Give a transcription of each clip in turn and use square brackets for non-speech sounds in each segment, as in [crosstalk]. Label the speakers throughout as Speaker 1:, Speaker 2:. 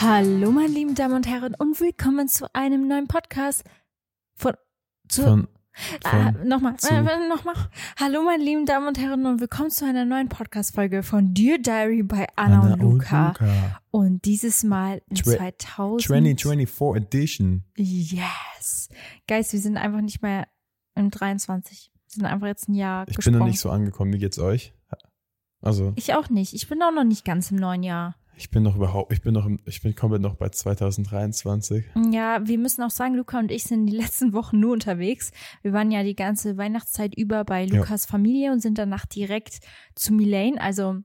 Speaker 1: Hallo, meine lieben Damen und Herren, und willkommen zu einem neuen Podcast von. Zu,
Speaker 2: Von,
Speaker 1: ah,
Speaker 2: von
Speaker 1: nochmal,
Speaker 2: zu.
Speaker 1: äh, nochmal. Hallo, meine lieben Damen und Herren, und willkommen zu einer neuen Podcast-Folge von Dear Diary bei Anna, und Luca. Und dieses Mal in
Speaker 2: Twe-
Speaker 1: 2000.
Speaker 2: 2024 Edition.
Speaker 1: Yes. Guys, wir sind einfach nicht mehr im 23. Wir sind einfach jetzt ein Jahr
Speaker 2: Ich bin
Speaker 1: gesprungen.
Speaker 2: noch nicht so angekommen. Wie geht's euch? Also,
Speaker 1: Ich auch nicht. Ich bin auch noch nicht ganz im neuen Jahr.
Speaker 2: Ich bin noch überhaupt, ich bin noch, ich bin komplett noch bei 2023.
Speaker 1: Ja, wir müssen auch sagen, Luca und ich sind die letzten Wochen nur unterwegs. Wir waren ja die ganze Weihnachtszeit über bei
Speaker 2: Ja.
Speaker 1: Lukas Familie und sind danach direkt zu Milane, also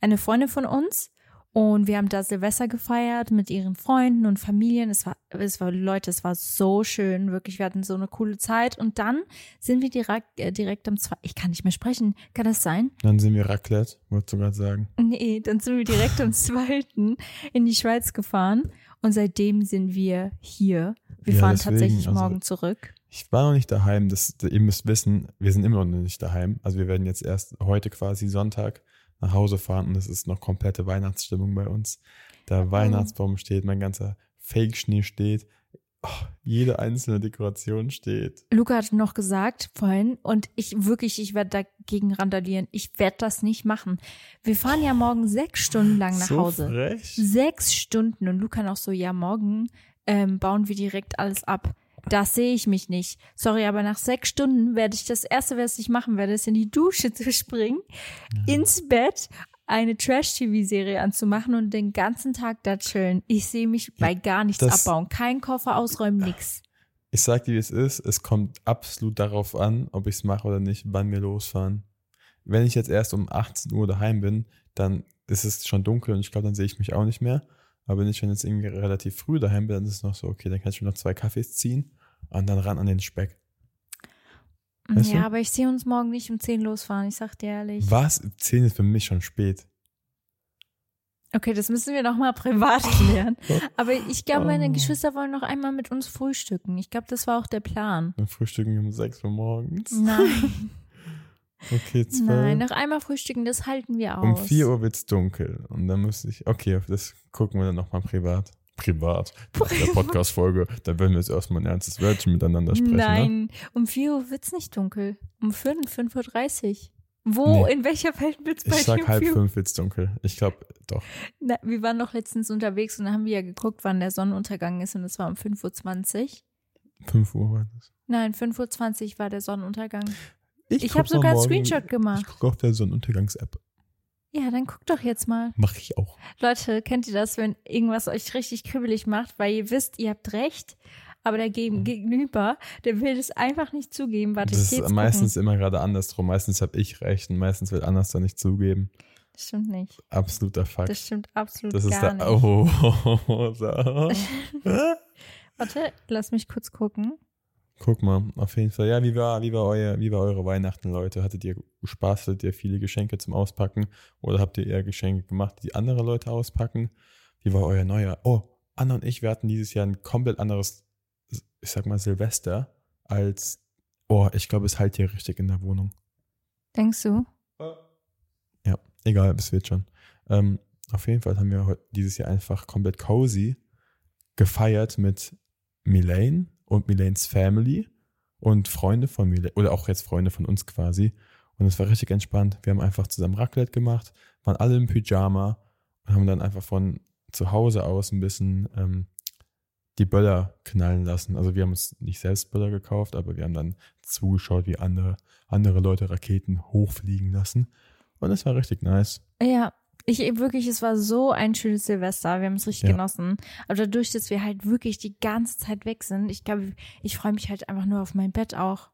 Speaker 1: eine Freundin von uns. Und wir haben da Silvester gefeiert mit ihren Freunden und Familien. Es war, es war, Leute, es war so schön, wirklich. Wir hatten so eine coole Zeit. Und dann sind wir direkt, äh, direkt am zwei, ich kann nicht mehr sprechen. Kann das sein?
Speaker 2: Dann sind wir Raclette, wolltest du gerade sagen.
Speaker 1: Nee, dann sind wir direkt am [laughs] zweiten in die Schweiz gefahren. Und seitdem sind wir hier. Wir
Speaker 2: Ja,
Speaker 1: fahren
Speaker 2: deswegen,
Speaker 1: tatsächlich
Speaker 2: also-
Speaker 1: morgen zurück.
Speaker 2: Ich war noch nicht daheim. Das, ihr müsst wissen, wir sind immer noch nicht daheim. Also wir werden jetzt erst heute quasi Sonntag nach Hause fahren und es ist noch komplette Weihnachtsstimmung bei uns. Der Weihnachtsbaum steht, mein ganzer Fake-Schnee steht. Oh, jede einzelne Dekoration steht.
Speaker 1: Luca hat noch gesagt vorhin, und ich wirklich, ich werde dagegen randalieren. Ich werde das nicht machen. Wir fahren ja morgen sechs Stunden lang nach
Speaker 2: so
Speaker 1: Hause.
Speaker 2: frech.
Speaker 1: Sechs Stunden. Und Luca noch so, ja, morgen ähm, bauen wir direkt alles ab. Das sehe ich mich nicht. Sorry, aber nach sechs Stunden werde ich das erste, was ich machen werde, ist in die Dusche zu springen, ins Bett, eine Trash-TV-Serie anzumachen und den ganzen Tag da chillen. Ich sehe mich bei gar nichts abbauen. Kein Koffer ausräumen, nix.
Speaker 2: Ich sag dir, wie es ist. Es kommt absolut darauf an, ob ich es mache oder nicht, wann wir losfahren. Wenn ich jetzt erst um 18 Uhr daheim bin, dann ist es schon dunkel und ich glaube, dann sehe ich mich auch nicht mehr. Aber wenn ich schon jetzt irgendwie relativ früh daheim bin, dann ist es noch so, okay, dann kann ich mir noch zwei Kaffees ziehen und dann ran an den Speck. Weißt
Speaker 1: ja,
Speaker 2: du?
Speaker 1: aber ich sehe uns morgen nicht um 10 losfahren, ich sag dir ehrlich.
Speaker 2: Was? 10 ist für mich schon spät.
Speaker 1: Okay, das müssen wir nochmal privat [laughs] klären. Aber ich glaube, meine
Speaker 2: Oh.
Speaker 1: Geschwister wollen noch einmal mit uns frühstücken. Ich glaube, das war auch der Plan.
Speaker 2: Dann frühstücken wir um 6 Uhr morgens.
Speaker 1: Nein. [laughs]
Speaker 2: Okay, zwölf.
Speaker 1: Nein, noch einmal frühstücken, das halten wir aus.
Speaker 2: Um 4 Uhr wird's dunkel. Und dann müsste ich, okay, das gucken wir dann nochmal privat. Privat. Nach der Podcast-Folge, da werden wir jetzt erstmal ein ernstes Wörtchen miteinander sprechen. Ne?
Speaker 1: Nein, um 4 Uhr wird's nicht dunkel. Um 5, 5.30 Uhr. Wo,
Speaker 2: Nee.
Speaker 1: in welcher Welt wird's bei
Speaker 2: Ich sag
Speaker 1: dir
Speaker 2: halb
Speaker 1: 4 Uhr?
Speaker 2: fünf wird's dunkel. Ich glaube, doch.
Speaker 1: Na, wir waren doch letztens unterwegs und da haben wir ja geguckt, wann der Sonnenuntergang ist und es war um 5.20 Uhr.
Speaker 2: 5 Uhr war das.
Speaker 1: Nein, 5.20 Uhr war der Sonnenuntergang. Ich
Speaker 2: guck
Speaker 1: habe sogar einen Screenshot gemacht.
Speaker 2: Ich gucke auf der Sonnenuntergangs-App.
Speaker 1: Ja, dann guck doch jetzt mal.
Speaker 2: Mache ich auch.
Speaker 1: Leute, kennt ihr das, wenn irgendwas euch richtig kribbelig macht, weil ihr wisst, ihr habt recht, aber der Gegen- Gegenüber, der will es einfach nicht zugeben. Warte,
Speaker 2: Das ist meistens immer gerade andersrum. Meistens habe ich recht und meistens will anders da nicht zugeben.
Speaker 1: gucken. Das stimmt nicht.
Speaker 2: Absoluter Fakt.
Speaker 1: Das stimmt absolut
Speaker 2: Das ist
Speaker 1: gar
Speaker 2: der.
Speaker 1: nicht. [laughs]
Speaker 2: Oh, so. [laughs]
Speaker 1: Warte, lass mich kurz gucken.
Speaker 2: Guck mal, auf jeden Fall. Ja, wie war, wie war euer, wie war eure Weihnachten, Leute? Hattet ihr Spaß? Hattet ihr viele Geschenke zum Auspacken? Oder habt ihr eher Geschenke gemacht, die andere Leute auspacken? Wie war euer neuer? Oh, Anna und ich, wir hatten dieses Jahr ein komplett anderes, ich sag mal, Silvester als, oh, ich glaube, es halt hier richtig in der Wohnung.
Speaker 1: Denkst du?
Speaker 2: Ja, egal, es wird schon. Ähm, auf jeden Fall haben wir dieses Jahr einfach komplett cozy gefeiert mit Milane und Milanes Family und Freunde von Milane, oder auch jetzt Freunde von uns quasi. Und es war richtig entspannt. Wir haben einfach zusammen Raclette gemacht, waren alle im Pyjama und haben dann einfach von zu Hause aus ein bisschen ähm, die Böller knallen lassen. Also wir haben uns nicht selbst Böller gekauft, aber wir haben dann zugeschaut, wie andere, andere Leute Raketen hochfliegen lassen. Und es war richtig nice.
Speaker 1: Ja, ich wirklich, es war so ein schönes Silvester. Wir haben es richtig
Speaker 2: Ja.
Speaker 1: genossen. Aber dadurch, dass wir halt wirklich die ganze Zeit weg sind, ich glaube, ich freue mich halt einfach nur auf mein Bett auch.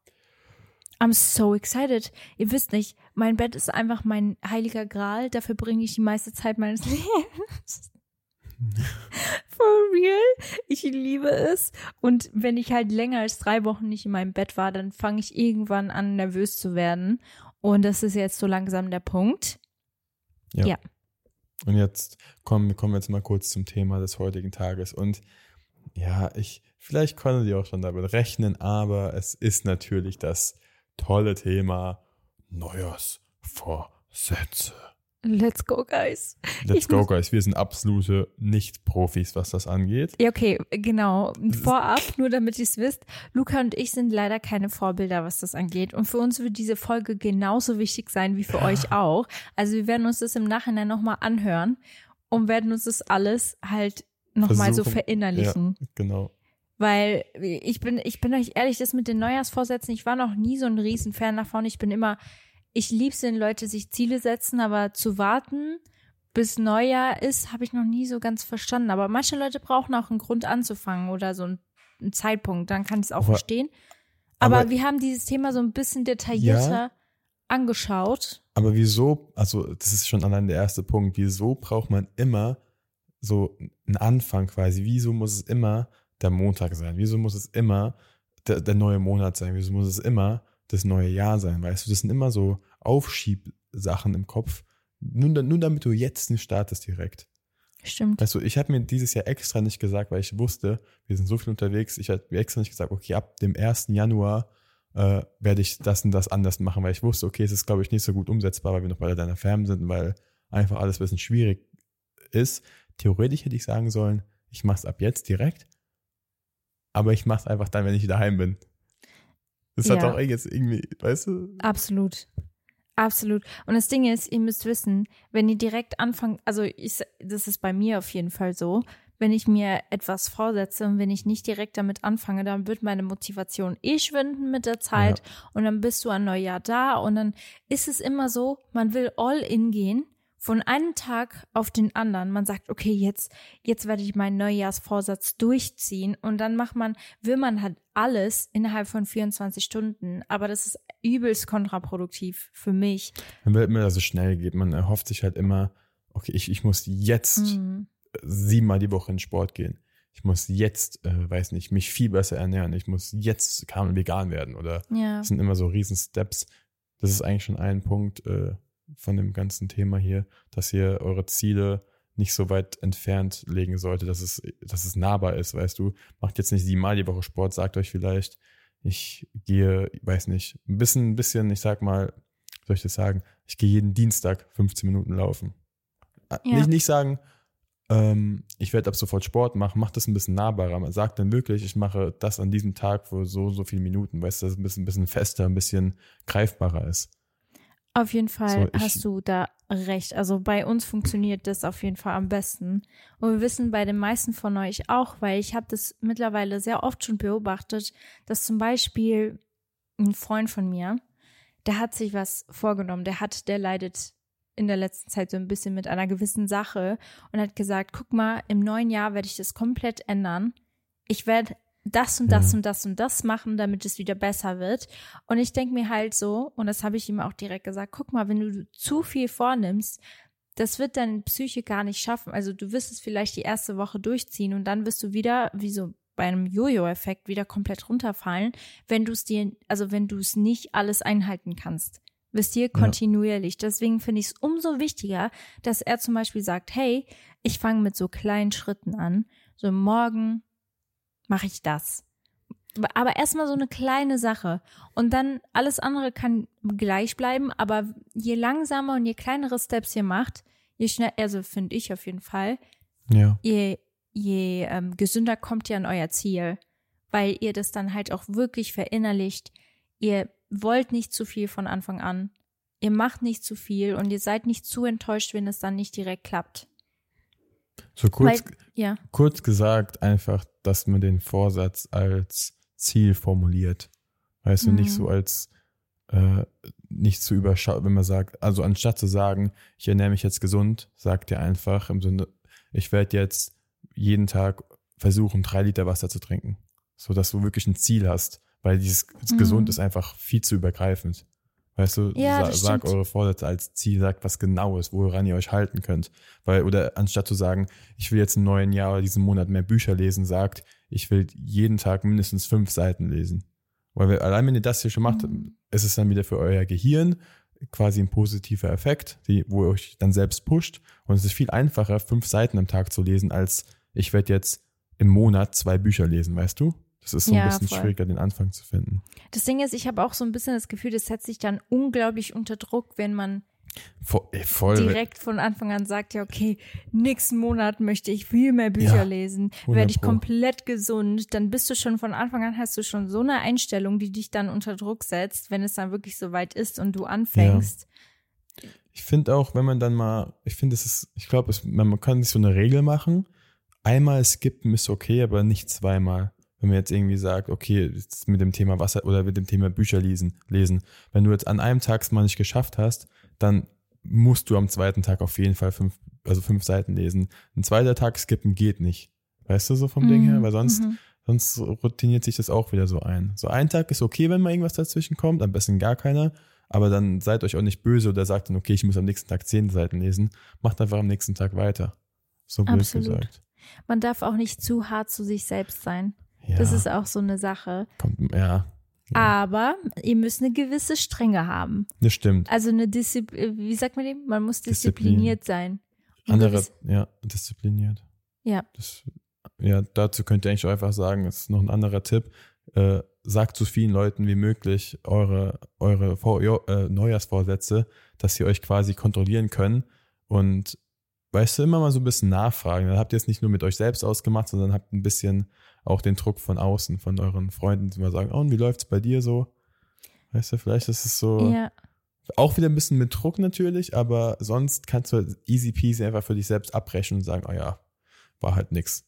Speaker 1: I'm so excited. Ihr wisst nicht, mein Bett ist einfach mein heiliger Gral. Dafür bringe ich die meiste Zeit meines [laughs] Lebens. [laughs] For real. Ich liebe es. Und wenn ich halt länger als drei Wochen nicht in meinem Bett war, dann fange ich irgendwann an, nervös zu werden. Und das ist jetzt so langsam der Punkt.
Speaker 2: Und jetzt kommen, kommen wir jetzt mal kurz zum Thema des heutigen Tages. Und ja, ich, vielleicht konntet ihr auch schon damit rechnen, aber es ist natürlich das tolle Thema Neujahrsvorsätze.
Speaker 1: Let's go, guys.
Speaker 2: Let's
Speaker 1: Ich
Speaker 2: go, guys. Wir sind absolute Nicht-Profis, was das angeht.
Speaker 1: Ja, okay, genau. Vorab, nur damit ihr es wisst, Luca und ich sind leider keine Vorbilder, was das angeht. Und für uns wird diese Folge genauso wichtig sein wie für euch auch. Also wir werden uns das im Nachhinein nochmal anhören und werden uns das alles halt nochmal so verinnerlichen.
Speaker 2: Ja, genau.
Speaker 1: Weil ich bin, ich bin euch ehrlich, das mit den Neujahrsvorsätzen, ich war noch nie so ein Riesenfan davon. Ich bin immer, ich lieb's, wenn Leute sich Ziele setzen, aber zu warten, bis Neujahr ist, habe ich noch nie so ganz verstanden. Aber manche Leute brauchen auch einen Grund anzufangen oder so einen, einen Zeitpunkt, dann kann ich es auch
Speaker 2: Aber-
Speaker 1: verstehen. Aber,
Speaker 2: aber-
Speaker 1: wir haben dieses Thema so ein bisschen detaillierter angeschaut.
Speaker 2: Aber wieso, also das ist schon allein der erste Punkt, wieso braucht man immer so einen Anfang quasi? Wieso muss es immer der Montag sein? Wieso muss es immer der, der neue Monat sein? Wieso muss es immer das neue Jahr sein? Weißt du, das sind immer so Aufschiebsachen im Kopf. Nur, nur damit du jetzt nicht startest direkt.
Speaker 1: Stimmt.
Speaker 2: Weißt du, ich habe mir dieses Jahr extra nicht gesagt, weil ich wusste, wir sind so viel unterwegs, ich habe mir extra nicht gesagt, okay, ab dem 1. Januar äh, werde ich das und das anders machen, weil ich wusste, okay, es ist, glaube ich, nicht so gut umsetzbar, weil wir noch bei deiner Fam sind weil einfach alles ein bisschen schwierig ist. Theoretisch hätte ich sagen sollen, ich mache es ab jetzt direkt, aber ich mache es einfach dann, wenn ich daheim bin. Das hat
Speaker 1: Ja.
Speaker 2: doch jetzt irgendwie, weißt du?
Speaker 1: Absolut. Absolut. Und das Ding ist, ihr müsst wissen, wenn ihr direkt anfangt, also ich, das ist bei mir auf jeden Fall so, wenn ich mir etwas vorsetze und wenn ich nicht direkt damit anfange, dann wird meine Motivation eh schwinden mit der Zeit und dann bist du an Neujahr da und dann ist es immer so, man will all in gehen von einem Tag auf den anderen. Man sagt, okay, jetzt, jetzt werde ich meinen Neujahrsvorsatz durchziehen und dann macht man, will man halt alles innerhalb von 24 Stunden, aber das ist übelst kontraproduktiv für mich.
Speaker 2: Man will immer, es schnell geht. Man erhofft sich halt immer, okay, ich, ich muss jetzt
Speaker 1: Mhm.
Speaker 2: siebenmal die Woche in Sport gehen. Ich muss jetzt, äh, weiß nicht, mich viel besser ernähren. Ich muss jetzt vegan werden oder
Speaker 1: Ja.
Speaker 2: das sind immer so riesen Steps. Das ist eigentlich schon ein Punkt äh, von dem ganzen Thema hier, dass ihr eure Ziele nicht so weit entfernt legen sollte, dass es, dass es nahbar ist, weißt du. Macht jetzt nicht siebenmal die Woche Sport, sagt euch vielleicht, ich gehe, weiß nicht, ein bisschen, ein bisschen, ich sag mal, soll ich das sagen? Ich gehe jeden Dienstag 15 Minuten laufen. Äh,
Speaker 1: Ja.
Speaker 2: Nicht, nicht sagen, ähm, ich werde ab sofort Sport machen, mach das ein bisschen nahbarer. Man sagt dann wirklich, ich mache das an diesem Tag für so, so viele Minuten, weißt du, dass es ein bisschen, ein bisschen fester, ein bisschen greifbarer ist.
Speaker 1: Auf jeden Fall
Speaker 2: So,
Speaker 1: hast du da recht. Also bei uns funktioniert das auf jeden Fall am besten. Und wir wissen bei den meisten von euch auch, weil ich habe das mittlerweile sehr oft schon beobachtet, dass zum Beispiel ein Freund von mir, der hat sich was vorgenommen, der hat, der leidet in der letzten Zeit so ein bisschen mit einer gewissen Sache und hat gesagt, guck mal, im neuen Jahr werde ich das komplett ändern. Ich werde das und das
Speaker 2: Ja.
Speaker 1: und das und das machen, damit es wieder besser wird. Und ich denke mir halt so, und das habe ich ihm auch direkt gesagt, guck mal, wenn du zu viel vornimmst, das wird deine Psyche gar nicht schaffen. Also du wirst es vielleicht die erste Woche durchziehen und dann wirst du wieder, wie so bei einem Jojo-Effekt, wieder komplett runterfallen, wenn du es dir, also wenn du es nicht alles einhalten kannst. Wisst ihr, kontinuierlich. Deswegen finde ich es umso wichtiger, dass er zum Beispiel sagt, hey, ich fange mit so kleinen Schritten an. So morgen mache ich das. Aber erstmal so eine kleine Sache. Und dann alles andere kann gleich bleiben, aber je langsamer und je kleinere Steps ihr macht, je schnell, also finde ich auf jeden Fall,
Speaker 2: Ja.
Speaker 1: je, je ähm, gesünder kommt ihr an euer Ziel, weil ihr das dann halt auch wirklich verinnerlicht. Ihr wollt nicht zu viel von Anfang an. Ihr macht nicht zu viel und ihr seid nicht zu enttäuscht, wenn es dann nicht direkt klappt.
Speaker 2: So kurz,
Speaker 1: Weil, ja,
Speaker 2: kurz gesagt, einfach, dass man den Vorsatz als Ziel formuliert. Weißt du, nicht
Speaker 1: Mhm.
Speaker 2: so als äh, nicht zu überschauen, wenn man sagt, also anstatt zu sagen, ich ernähre mich jetzt gesund, sagt ihr einfach im Sinne, ich werde jetzt jeden Tag versuchen, drei Liter Wasser zu trinken. So dass du wirklich ein Ziel hast, weil dieses
Speaker 1: Mhm.
Speaker 2: gesund ist einfach viel zu übergreifend. Weißt du,
Speaker 1: Ja,
Speaker 2: sa sag
Speaker 1: stimmt.
Speaker 2: eure Vorsätze als Ziel, sagt was Genaues, woran ihr euch halten könnt. Weil, oder anstatt zu sagen, ich will jetzt im neuen Jahr oder diesen Monat mehr Bücher lesen, sagt, ich will jeden Tag mindestens fünf Seiten lesen. Weil wir, allein wenn ihr das hier schon macht,
Speaker 1: Mhm.
Speaker 2: ist es dann wieder für euer Gehirn quasi ein positiver Effekt, die, wo ihr euch dann selbst pusht. Und es ist viel einfacher, fünf Seiten am Tag zu lesen, als ich werde jetzt im Monat zwei Bücher lesen, weißt du? Das ist so ein
Speaker 1: Ja,
Speaker 2: bisschen
Speaker 1: voll.
Speaker 2: schwieriger, den Anfang zu finden.
Speaker 1: das Ding ist, ich habe auch so ein bisschen das Gefühl, das setzt sich dann unglaublich unter Druck, wenn man
Speaker 2: Voll, voll
Speaker 1: direkt von Anfang an sagt, ja, okay, nächsten Monat möchte ich viel mehr Bücher
Speaker 2: Ja,
Speaker 1: lesen,
Speaker 2: 100
Speaker 1: werde ich komplett gesund, dann bist du schon von Anfang an, hast du schon so eine Einstellung, die dich dann unter Druck setzt, wenn es dann wirklich so weit ist und du anfängst.
Speaker 2: Ich finde auch, wenn man dann mal, ich finde, es ist, ich glaube, man kann sich so eine Regel machen. Einmal skippen ist okay, aber nicht zweimal. Wenn man jetzt irgendwie sagt, okay, mit dem Thema Wasser oder mit dem Thema Bücher lesen, lesen. Wenn du jetzt an einem Tag es mal nicht geschafft hast, dann musst du am zweiten Tag auf jeden Fall fünf, also fünf Seiten lesen. Ein zweiter Tag skippen geht nicht. Weißt du so vom Ding her? Weil sonst,
Speaker 1: Mhm.
Speaker 2: sonst routiniert sich das auch wieder so ein. So ein Tag ist okay, wenn mal irgendwas dazwischen kommt, am besten gar keiner. Aber dann seid euch auch nicht böse oder sagt dann, okay, ich muss am nächsten Tag zehn Seiten lesen. Macht einfach am nächsten Tag weiter. So blöd
Speaker 1: Absolut.
Speaker 2: gesagt.
Speaker 1: Man darf auch nicht zu hart zu sich selbst sein.
Speaker 2: Ja,
Speaker 1: Das ist auch so eine Sache.
Speaker 2: kommt, ja,
Speaker 1: Aber ihr müsst eine gewisse Strenge haben.
Speaker 2: das stimmt.
Speaker 1: Also eine Disziplin, wie sagt man dem? Man muss
Speaker 2: Disziplin.
Speaker 1: diszipliniert sein. Und
Speaker 2: Andere, ja, diszipliniert.
Speaker 1: Ja.
Speaker 2: Das, ja, dazu könnt ihr eigentlich auch einfach sagen, das ist noch ein anderer Tipp. Äh, sagt so vielen Leuten wie möglich eure, eure Vor äh, Neujahrsvorsätze, dass sie euch quasi kontrollieren können. Und weißt du, immer mal so ein bisschen nachfragen. Dann habt ihr es nicht nur mit euch selbst ausgemacht, sondern habt ein bisschen auch den Druck von außen, von euren Freunden, die mal sagen, oh, und wie läuft's bei dir so? Weißt du, vielleicht ist es so.
Speaker 1: Ja.
Speaker 2: Auch wieder ein bisschen mit Druck natürlich, aber sonst kannst du easy peasy einfach für dich selbst abbrechen und sagen, oh ja, war halt nix.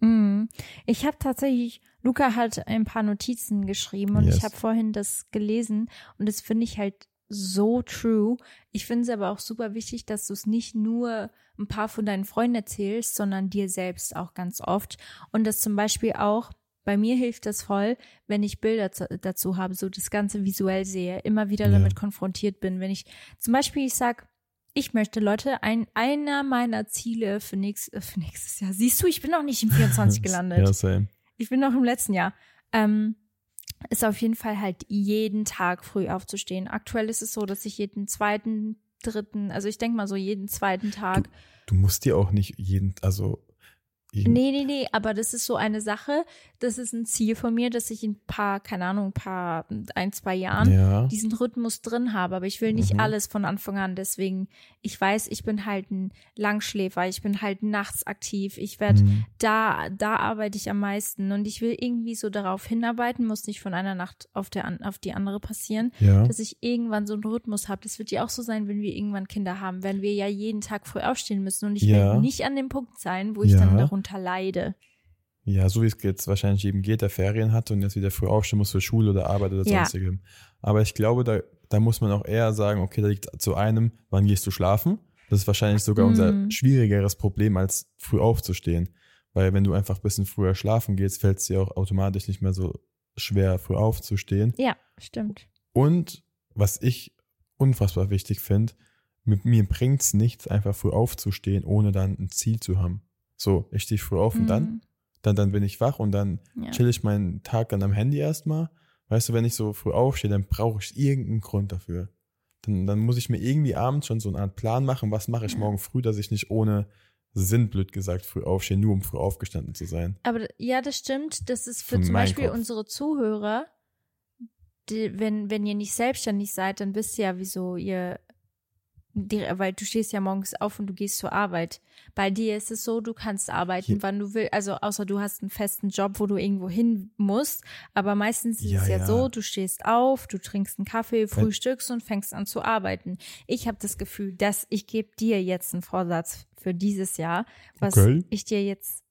Speaker 1: Mhm. Ich habe tatsächlich, Luca hat ein paar Notizen geschrieben und
Speaker 2: Yes.
Speaker 1: ich habe vorhin das gelesen und das finde ich halt so true. Ich finde es aber auch super wichtig, dass du es nicht nur ein paar von deinen Freunden erzählst, sondern dir selbst auch ganz oft. Und das zum Beispiel auch, bei mir hilft das voll, wenn ich Bilder zu, dazu habe, so das Ganze visuell sehe, immer wieder
Speaker 2: Ja.
Speaker 1: damit konfrontiert bin. Wenn ich zum Beispiel, ich sag, ich möchte, Leute, ein, einer meiner Ziele für, nächst, äh, für nächstes Jahr. Siehst du, ich bin noch nicht im [laughs] 24 gelandet.
Speaker 2: Ja, same.
Speaker 1: Ich bin noch im letzten Jahr. Ähm, ist auf jeden Fall halt jeden Tag früh aufzustehen. Aktuell ist es so, dass ich jeden zweiten, dritten, also ich denke mal so jeden zweiten Tag.
Speaker 2: Du musst dir auch nicht jeden, also jeden,
Speaker 1: Nee, nee, nee, aber das ist so eine Sache, das ist ein Ziel von mir, dass ich in ein paar, keine Ahnung, ein paar, ein, zwei Jahren
Speaker 2: Ja.
Speaker 1: diesen Rhythmus drin habe. Aber ich will nicht
Speaker 2: Mhm.
Speaker 1: alles von Anfang an. Deswegen, ich weiß, ich bin halt ein Langschläfer, ich bin halt nachts aktiv. Ich werde
Speaker 2: Mhm.
Speaker 1: da, da arbeite ich am meisten und ich will irgendwie so darauf hinarbeiten, muss nicht von einer Nacht auf, der, auf die andere passieren,
Speaker 2: Ja.
Speaker 1: dass ich irgendwann so einen Rhythmus habe. Das wird ja auch so sein, wenn wir irgendwann Kinder haben, werden wir ja jeden Tag früh aufstehen müssen und ich
Speaker 2: Ja.
Speaker 1: will nicht an dem Punkt sein, wo ich dann darunter leide.
Speaker 2: Ja, so wie es jetzt wahrscheinlich jedem geht, der Ferien hat und jetzt wieder früh aufstehen muss für Schule oder Arbeit oder
Speaker 1: Ja.
Speaker 2: sonstigem. Aber ich glaube, da, da muss man auch eher sagen, okay, da liegt zu einem, wann gehst du schlafen? Das ist wahrscheinlich sogar unser
Speaker 1: Mhm.
Speaker 2: schwierigeres Problem, als früh aufzustehen. Weil wenn du einfach ein bisschen früher schlafen gehst, fällt es dir auch automatisch nicht mehr so schwer, früh aufzustehen.
Speaker 1: Ja, stimmt.
Speaker 2: Und was ich unfassbar wichtig finde, mit mir bringt's nichts, einfach früh aufzustehen, ohne dann ein Ziel zu haben. So, ich stehe früh auf und dann,
Speaker 1: Mhm.
Speaker 2: Dann, dann bin ich wach und dann
Speaker 1: Ja.
Speaker 2: chill ich meinen Tag dann am Handy erstmal. Weißt du, wenn ich so früh aufstehe, dann brauche ich irgendeinen Grund dafür. Dann, dann muss ich mir irgendwie abends schon so eine Art Plan machen, was mache ich
Speaker 1: Ja.
Speaker 2: morgen früh, dass ich nicht ohne Sinn, blöd gesagt, früh aufstehe, nur um früh aufgestanden zu sein.
Speaker 1: Aber ja, das stimmt. Das ist für
Speaker 2: Von
Speaker 1: zum Beispiel
Speaker 2: Kopf.
Speaker 1: unsere Zuhörer, die, wenn, wenn ihr nicht selbstständig seid, dann wisst ihr ja, wieso ihr, weil du stehst ja morgens auf und du gehst zur Arbeit. Bei dir ist es so, du kannst arbeiten,
Speaker 2: Ja.
Speaker 1: wann du willst, also außer du hast einen festen Job, wo du irgendwo hin musst. Aber meistens ist
Speaker 2: Ja,
Speaker 1: es ja,
Speaker 2: ja.
Speaker 1: so, du stehst auf, du trinkst einen Kaffee, frühstückst und fängst an zu arbeiten. Ich habe das Gefühl, dass ich gebe dir jetzt einen Vorsatz für dieses Jahr, was
Speaker 2: Okay.
Speaker 1: ich dir jetzt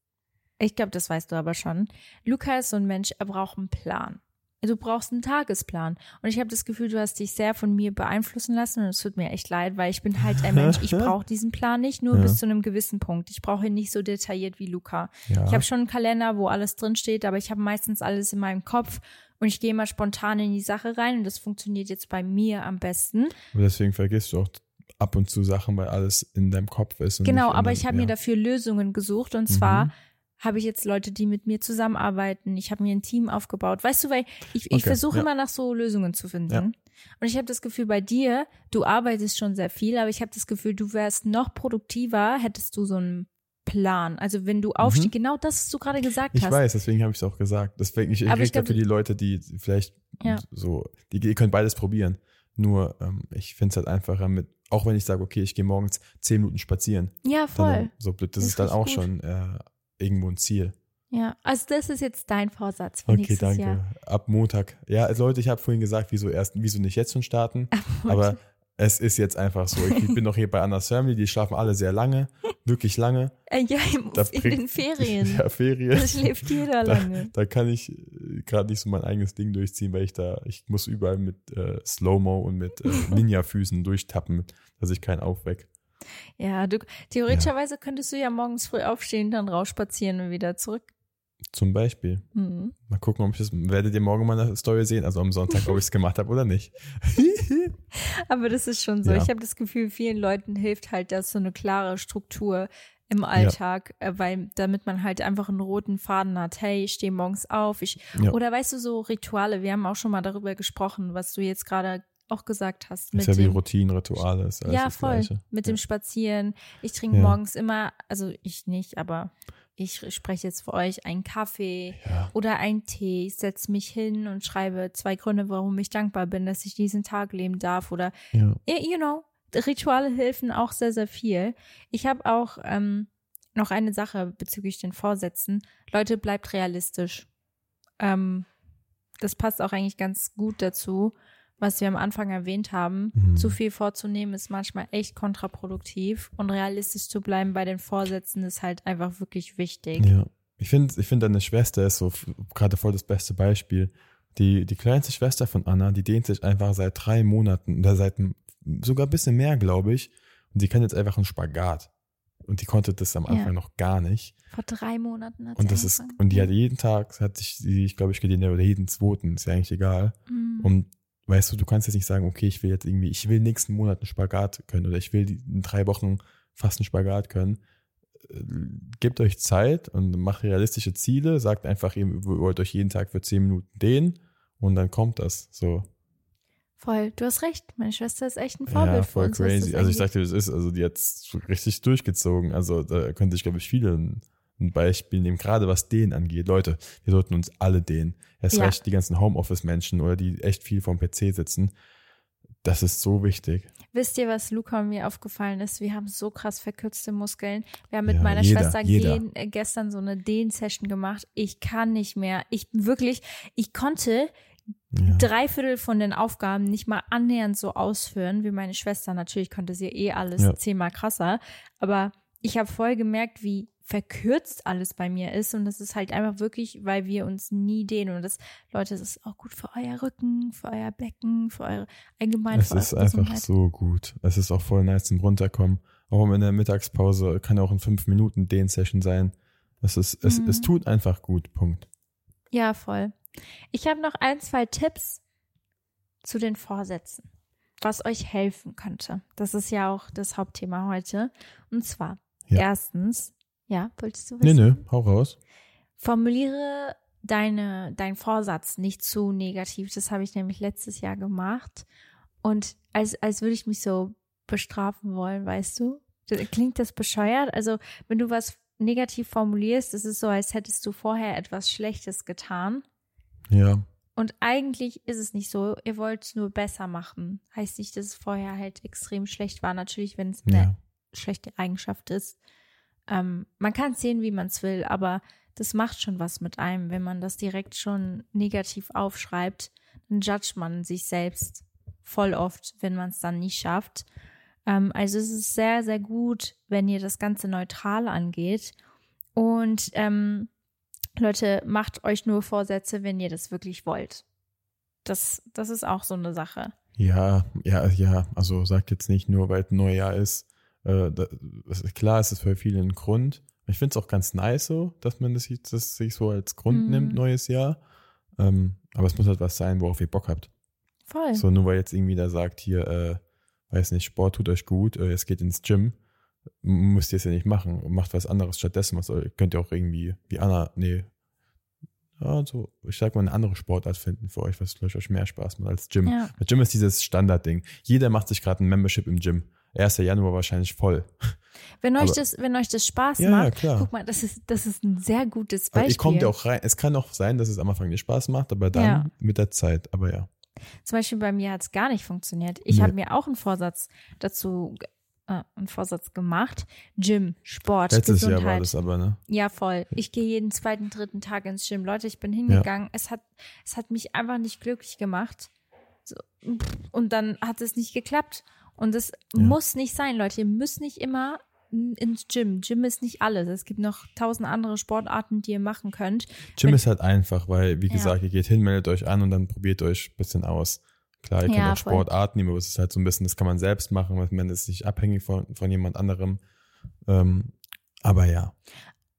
Speaker 1: ich glaube, das weißt du aber schon. Luca ist so ein Mensch, er braucht einen Plan. Du brauchst einen Tagesplan. Und ich habe das Gefühl, du hast dich sehr von mir beeinflussen lassen und es tut mir echt leid, weil ich bin halt ein Mensch, ich [laughs] brauche diesen Plan nicht, nur
Speaker 2: Ja.
Speaker 1: bis zu einem gewissen Punkt. Ich brauche ihn nicht so detailliert wie Luca.
Speaker 2: Ja.
Speaker 1: Ich habe schon einen Kalender, wo alles drin steht, aber ich habe meistens alles in meinem Kopf und ich gehe immer spontan in die Sache rein und das funktioniert jetzt bei mir am besten.
Speaker 2: Aber deswegen vergisst du auch ab und zu Sachen, weil alles in deinem Kopf ist.
Speaker 1: Genau, aber ich habe
Speaker 2: ja.
Speaker 1: mir dafür Lösungen gesucht und zwar
Speaker 2: Mhm.
Speaker 1: Habe ich jetzt Leute, die mit mir zusammenarbeiten. Ich habe mir ein Team aufgebaut. Weißt du, weil ich, ich
Speaker 2: Okay,
Speaker 1: versuche
Speaker 2: ja.
Speaker 1: immer nach so Lösungen zu finden.
Speaker 2: Ja.
Speaker 1: Und ich habe das Gefühl, bei dir, du arbeitest schon sehr viel, aber ich habe das Gefühl, du wärst noch produktiver, hättest du so einen Plan. Also wenn du aufstehst, genau das, was du gerade gesagt
Speaker 2: Mhm. Ich
Speaker 1: hast.
Speaker 2: weiß, deswegen habe ich es auch gesagt. Deswegen, ich, ich
Speaker 1: ich
Speaker 2: rede
Speaker 1: glaub,
Speaker 2: für die Leute, die vielleicht
Speaker 1: Ja.
Speaker 2: so, die, ihr könnt beides probieren. Nur, ähm, ich finde es halt einfacher mit, auch wenn ich sage, okay, ich gehe morgens zehn Minuten spazieren.
Speaker 1: Ja,
Speaker 2: Dann,
Speaker 1: voll.
Speaker 2: so blöd, das
Speaker 1: Das
Speaker 2: ist dann
Speaker 1: ist
Speaker 2: auch
Speaker 1: gut.
Speaker 2: schon äh, irgendwo ein Ziel.
Speaker 1: Ja, also das ist jetzt dein Vorsatz für
Speaker 2: Okay,
Speaker 1: nächstes
Speaker 2: danke.
Speaker 1: Jahr.
Speaker 2: Ab Montag. Ja, also Leute, ich habe vorhin gesagt, wieso erst, wieso nicht jetzt schon starten? Aber es ist jetzt einfach so. Ich bin noch hier bei Anna's Family, die schlafen alle sehr lange, [laughs] wirklich lange.
Speaker 1: Äh, ja, im,
Speaker 2: Da
Speaker 1: in den [laughs] Ferien.
Speaker 2: Ja, Ferien.
Speaker 1: Da schläft jeder
Speaker 2: Da,
Speaker 1: lange.
Speaker 2: da kann ich äh, gerade nicht so mein eigenes Ding durchziehen, weil ich da, ich muss überall mit äh, Slow-Mo und mit äh, [laughs] Ninja-Füßen durchtappen, dass ich keinen aufweck.
Speaker 1: Ja, du theoretischerweise könntest du ja morgens früh aufstehen, dann rausspazieren und wieder zurück.
Speaker 2: Zum Beispiel.
Speaker 1: Mhm.
Speaker 2: Mal gucken, ob ich das, werdet ihr morgen meine Story sehen, also am Sonntag, ob ich es gemacht habe oder nicht. [laughs]
Speaker 1: Aber das ist schon so.
Speaker 2: Ja.
Speaker 1: Ich habe das Gefühl, vielen Leuten hilft halt das so eine klare Struktur im Alltag, äh, weil damit man halt einfach einen roten Faden hat. Hey, ich stehe morgens auf. Ich
Speaker 2: Ja.
Speaker 1: oder weißt du so Rituale. Wir haben auch schon mal darüber gesprochen, was du jetzt gerade auch gesagt hast.
Speaker 2: ist ja wie Routinen, Rituale, ist alles
Speaker 1: ja, voll.
Speaker 2: Gleiche.
Speaker 1: Mit
Speaker 2: ja.
Speaker 1: dem Spazieren. Ich trinke
Speaker 2: Ja.
Speaker 1: morgens immer, also ich nicht, aber ich spreche jetzt für euch einen Kaffee
Speaker 2: Ja.
Speaker 1: oder einen Tee. Ich setze mich hin und schreibe zwei Gründe, warum ich dankbar bin, dass ich diesen Tag leben darf oder you know, Rituale helfen auch sehr, sehr viel. Ich habe auch ähm, noch eine Sache bezüglich den Vorsätzen. Leute, bleibt realistisch. Ähm, das passt auch eigentlich ganz gut dazu, was wir am Anfang erwähnt haben.
Speaker 2: Mhm.
Speaker 1: Zu viel vorzunehmen ist manchmal echt kontraproduktiv und realistisch zu bleiben bei den Vorsätzen ist halt einfach wirklich wichtig.
Speaker 2: Ja. Ich finde, ich finde, deine Schwester ist so gerade voll das beste Beispiel. Die, die kleinste Schwester von Anna, die dehnt sich einfach seit drei Monaten oder seit sogar ein bisschen mehr, glaube ich. Und die kann jetzt einfach einen Spagat. Und die konnte das am
Speaker 1: Ja.
Speaker 2: Anfang noch gar nicht.
Speaker 1: Vor drei Monaten hat
Speaker 2: Und
Speaker 1: sie
Speaker 2: das ist,
Speaker 1: angefangen.
Speaker 2: und die hat jeden Tag, hat sich, die, ich glaube, ich gedehnt, oder jeden zweiten, ist ja eigentlich egal.
Speaker 1: Mhm.
Speaker 2: Und weißt du, du kannst jetzt nicht sagen, okay, ich will jetzt irgendwie, ich will nächsten Monat einen Spagat können oder ich will in drei Wochen fast einen Spagat können. Äh, Gebt euch Zeit und macht realistische Ziele, sagt einfach, ihr wollt euch jeden Tag für zehn Minuten dehnen und dann kommt das. So.
Speaker 1: Voll, du hast recht. Meine Schwester ist echt ein Vorbild
Speaker 2: Ja,
Speaker 1: für
Speaker 2: voll
Speaker 1: uns. was
Speaker 2: crazy. Also ich sagte, das ist, also die hat richtig durchgezogen. Also da könnte ich, glaube ich, viele ein, Beispiel nehmen, gerade was den angeht. Leute, wir sollten uns alle dehnen. Erst
Speaker 1: Ja.
Speaker 2: recht die ganzen Homeoffice-Menschen oder die echt viel vom PC sitzen. Das ist so wichtig.
Speaker 1: Wisst ihr, was Luca und mir aufgefallen ist? Wir haben so krass verkürzte Muskeln. Wir haben mit
Speaker 2: Ja,
Speaker 1: meiner
Speaker 2: jeder,
Speaker 1: Schwester
Speaker 2: jeder.
Speaker 1: gehen, äh, gestern so eine Dehn-Session gemacht. Ich kann nicht mehr. Ich wirklich, ich konnte
Speaker 2: Ja.
Speaker 1: drei Viertel von den Aufgaben nicht mal annähernd so ausführen wie meine Schwester. Natürlich konnte sie eh alles
Speaker 2: Ja.
Speaker 1: zehnmal krasser. Aber ich habe voll gemerkt, wie verkürzt alles bei mir ist. Und das ist halt einfach wirklich, weil wir uns nie dehnen. Und das, Leute, das ist auch gut für euer Rücken, für euer Becken, für eure allgemein
Speaker 2: Es ist einfach so gut. Es ist auch voll nice zum Runterkommen. Auch in der Mittagspause kann auch in fünf Minuten Den-Session sein. Es ist, es,
Speaker 1: Mhm.
Speaker 2: es tut einfach gut. Punkt.
Speaker 1: Ja, voll. Ich habe noch ein, zwei Tipps zu den Vorsätzen, was euch helfen könnte. Das ist ja auch das Hauptthema heute. Und zwar,
Speaker 2: Ja.
Speaker 1: erstens, ja, wolltest du
Speaker 2: Nee,
Speaker 1: wissen?
Speaker 2: nö, hau raus.
Speaker 1: Formuliere deine, deinen Vorsatz nicht zu negativ. Das habe ich nämlich letztes Jahr gemacht. Und als, als würde ich mich so bestrafen wollen, weißt du? Klingt das bescheuert? Also, wenn du was negativ formulierst, ist es so, als hättest du vorher etwas Schlechtes getan.
Speaker 2: Ja.
Speaker 1: Und eigentlich ist es nicht so. Ihr wollt es nur besser machen. Heißt nicht, dass es vorher halt extrem schlecht war. Natürlich, wenn es eine
Speaker 2: Ja.
Speaker 1: schlechte Eigenschaft ist. Ähm, man kann sehen, wie man es will, aber das macht schon was mit einem. Wenn man das direkt schon negativ aufschreibt, dann judgt man sich selbst voll oft, wenn man es dann nicht schafft. Ähm, also es ist sehr, sehr gut, wenn ihr das Ganze neutral angeht. Und ähm, Leute, macht euch nur Vorsätze, wenn ihr das wirklich wollt. Das, das ist auch so eine Sache.
Speaker 2: Ja, ja, ja. Also sagt jetzt nicht nur, weil es Neujahr ist. Äh, da, es ist klar, es für viele ein Grund. Ich finde es auch ganz nice so, dass man das, das sich so als Grund
Speaker 1: Mhm.
Speaker 2: nimmt, neues Jahr. Ähm, aber es muss halt was sein, worauf ihr Bock habt.
Speaker 1: Voll.
Speaker 2: So, nur weil jetzt irgendwie da sagt, hier, äh, weiß nicht, Sport tut euch gut, äh, es geht ins Gym, müsst ihr es ja nicht machen. Macht was anderes stattdessen. Was könnt ihr auch irgendwie, wie Anna, nee, ja, so, ich sag mal, eine andere Sportart finden für euch, was vielleicht euch mehr Spaß macht als Gym.
Speaker 1: Ja.
Speaker 2: Weil Gym ist dieses Standardding. Jeder macht sich gerade ein Membership im Gym. 1. Januar wahrscheinlich voll.
Speaker 1: Wenn euch
Speaker 2: Aber-
Speaker 1: das, wenn euch das Spaß
Speaker 2: Ja, ja,
Speaker 1: macht,
Speaker 2: klar.
Speaker 1: guck mal, das ist, das ist ein sehr gutes Beispiel.
Speaker 2: ihr kommt ja auch rein. Es kann auch sein, dass es am Anfang nicht Spaß macht, aber dann
Speaker 1: Ja.
Speaker 2: mit der Zeit. Aber ja.
Speaker 1: Zum Beispiel bei mir hat es gar nicht funktioniert. Ich
Speaker 2: Nee.
Speaker 1: habe mir auch einen Vorsatz dazu, äh, einen Vorsatz gemacht. Gym, Sport,
Speaker 2: Letztes
Speaker 1: Gesundheit.
Speaker 2: Jahr war das aber, ne?
Speaker 1: Ja, voll. Ich gehe jeden zweiten, dritten Tag ins Gym. Leute, ich bin hingegangen. Es hat, es hat mich einfach nicht glücklich gemacht. So, und dann hat es nicht geklappt. Und es muss nicht sein, Leute. Ihr müsst nicht immer ins Gym. Gym ist nicht alles. Es gibt noch tausend andere Sportarten, die ihr machen könnt.
Speaker 2: Gym
Speaker 1: Wenn-
Speaker 2: ist halt einfach, weil, wie
Speaker 1: Ja.
Speaker 2: gesagt, ihr geht hin, meldet euch an und dann probiert euch ein bisschen aus. Klar, ihr könnt
Speaker 1: Ja,
Speaker 2: auch. Sportarten nehmen, aber es ist halt so ein bisschen, das kann man selbst machen, weil man ist nicht abhängig von, von jemand anderem. Ähm, aber ja.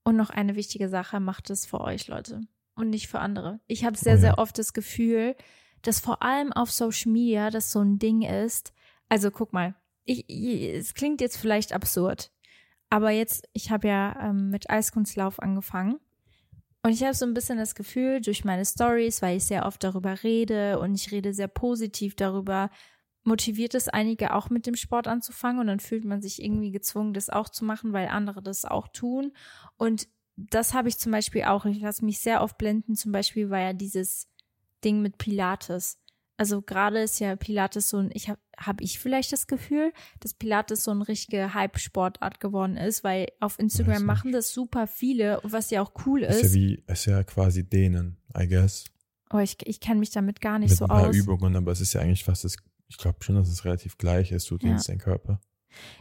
Speaker 1: Und noch eine wichtige Sache, macht es für euch, Leute. Und nicht für andere. Ich habe sehr,
Speaker 2: Oh ja.
Speaker 1: sehr oft das Gefühl, dass vor allem auf Social Media das so ein Ding ist. Also guck mal, ich, ich, es klingt jetzt vielleicht absurd, aber jetzt, ich habe ja ähm, mit Eiskunstlauf angefangen. Und ich habe so ein bisschen das Gefühl, durch meine Stories, weil ich sehr oft darüber rede und ich rede sehr positiv darüber, motiviert es einige auch mit dem Sport anzufangen und dann fühlt man sich irgendwie gezwungen, das auch zu machen, weil andere das auch tun. Und das habe ich zum Beispiel auch. Ich lasse mich sehr oft blenden. Zum Beispiel war ja dieses Ding mit Pilates. Also gerade ist ja Pilates so ein, ich habe hab ich vielleicht das Gefühl, dass Pilates so eine richtige Hype-Sportart geworden ist, weil auf Instagram
Speaker 2: nicht.
Speaker 1: machen das super viele was ja auch cool
Speaker 2: Ist,
Speaker 1: ist.
Speaker 2: ja wie, ist ja quasi dehnen, I guess.
Speaker 1: oh, ich, ich kenne mich damit gar nicht
Speaker 2: Mit
Speaker 1: so
Speaker 2: ein paar
Speaker 1: aus.
Speaker 2: Übungen, aber es ist ja eigentlich fast das, ich glaube schon, dass es relativ gleich ist, du
Speaker 1: Ja.
Speaker 2: den Körper.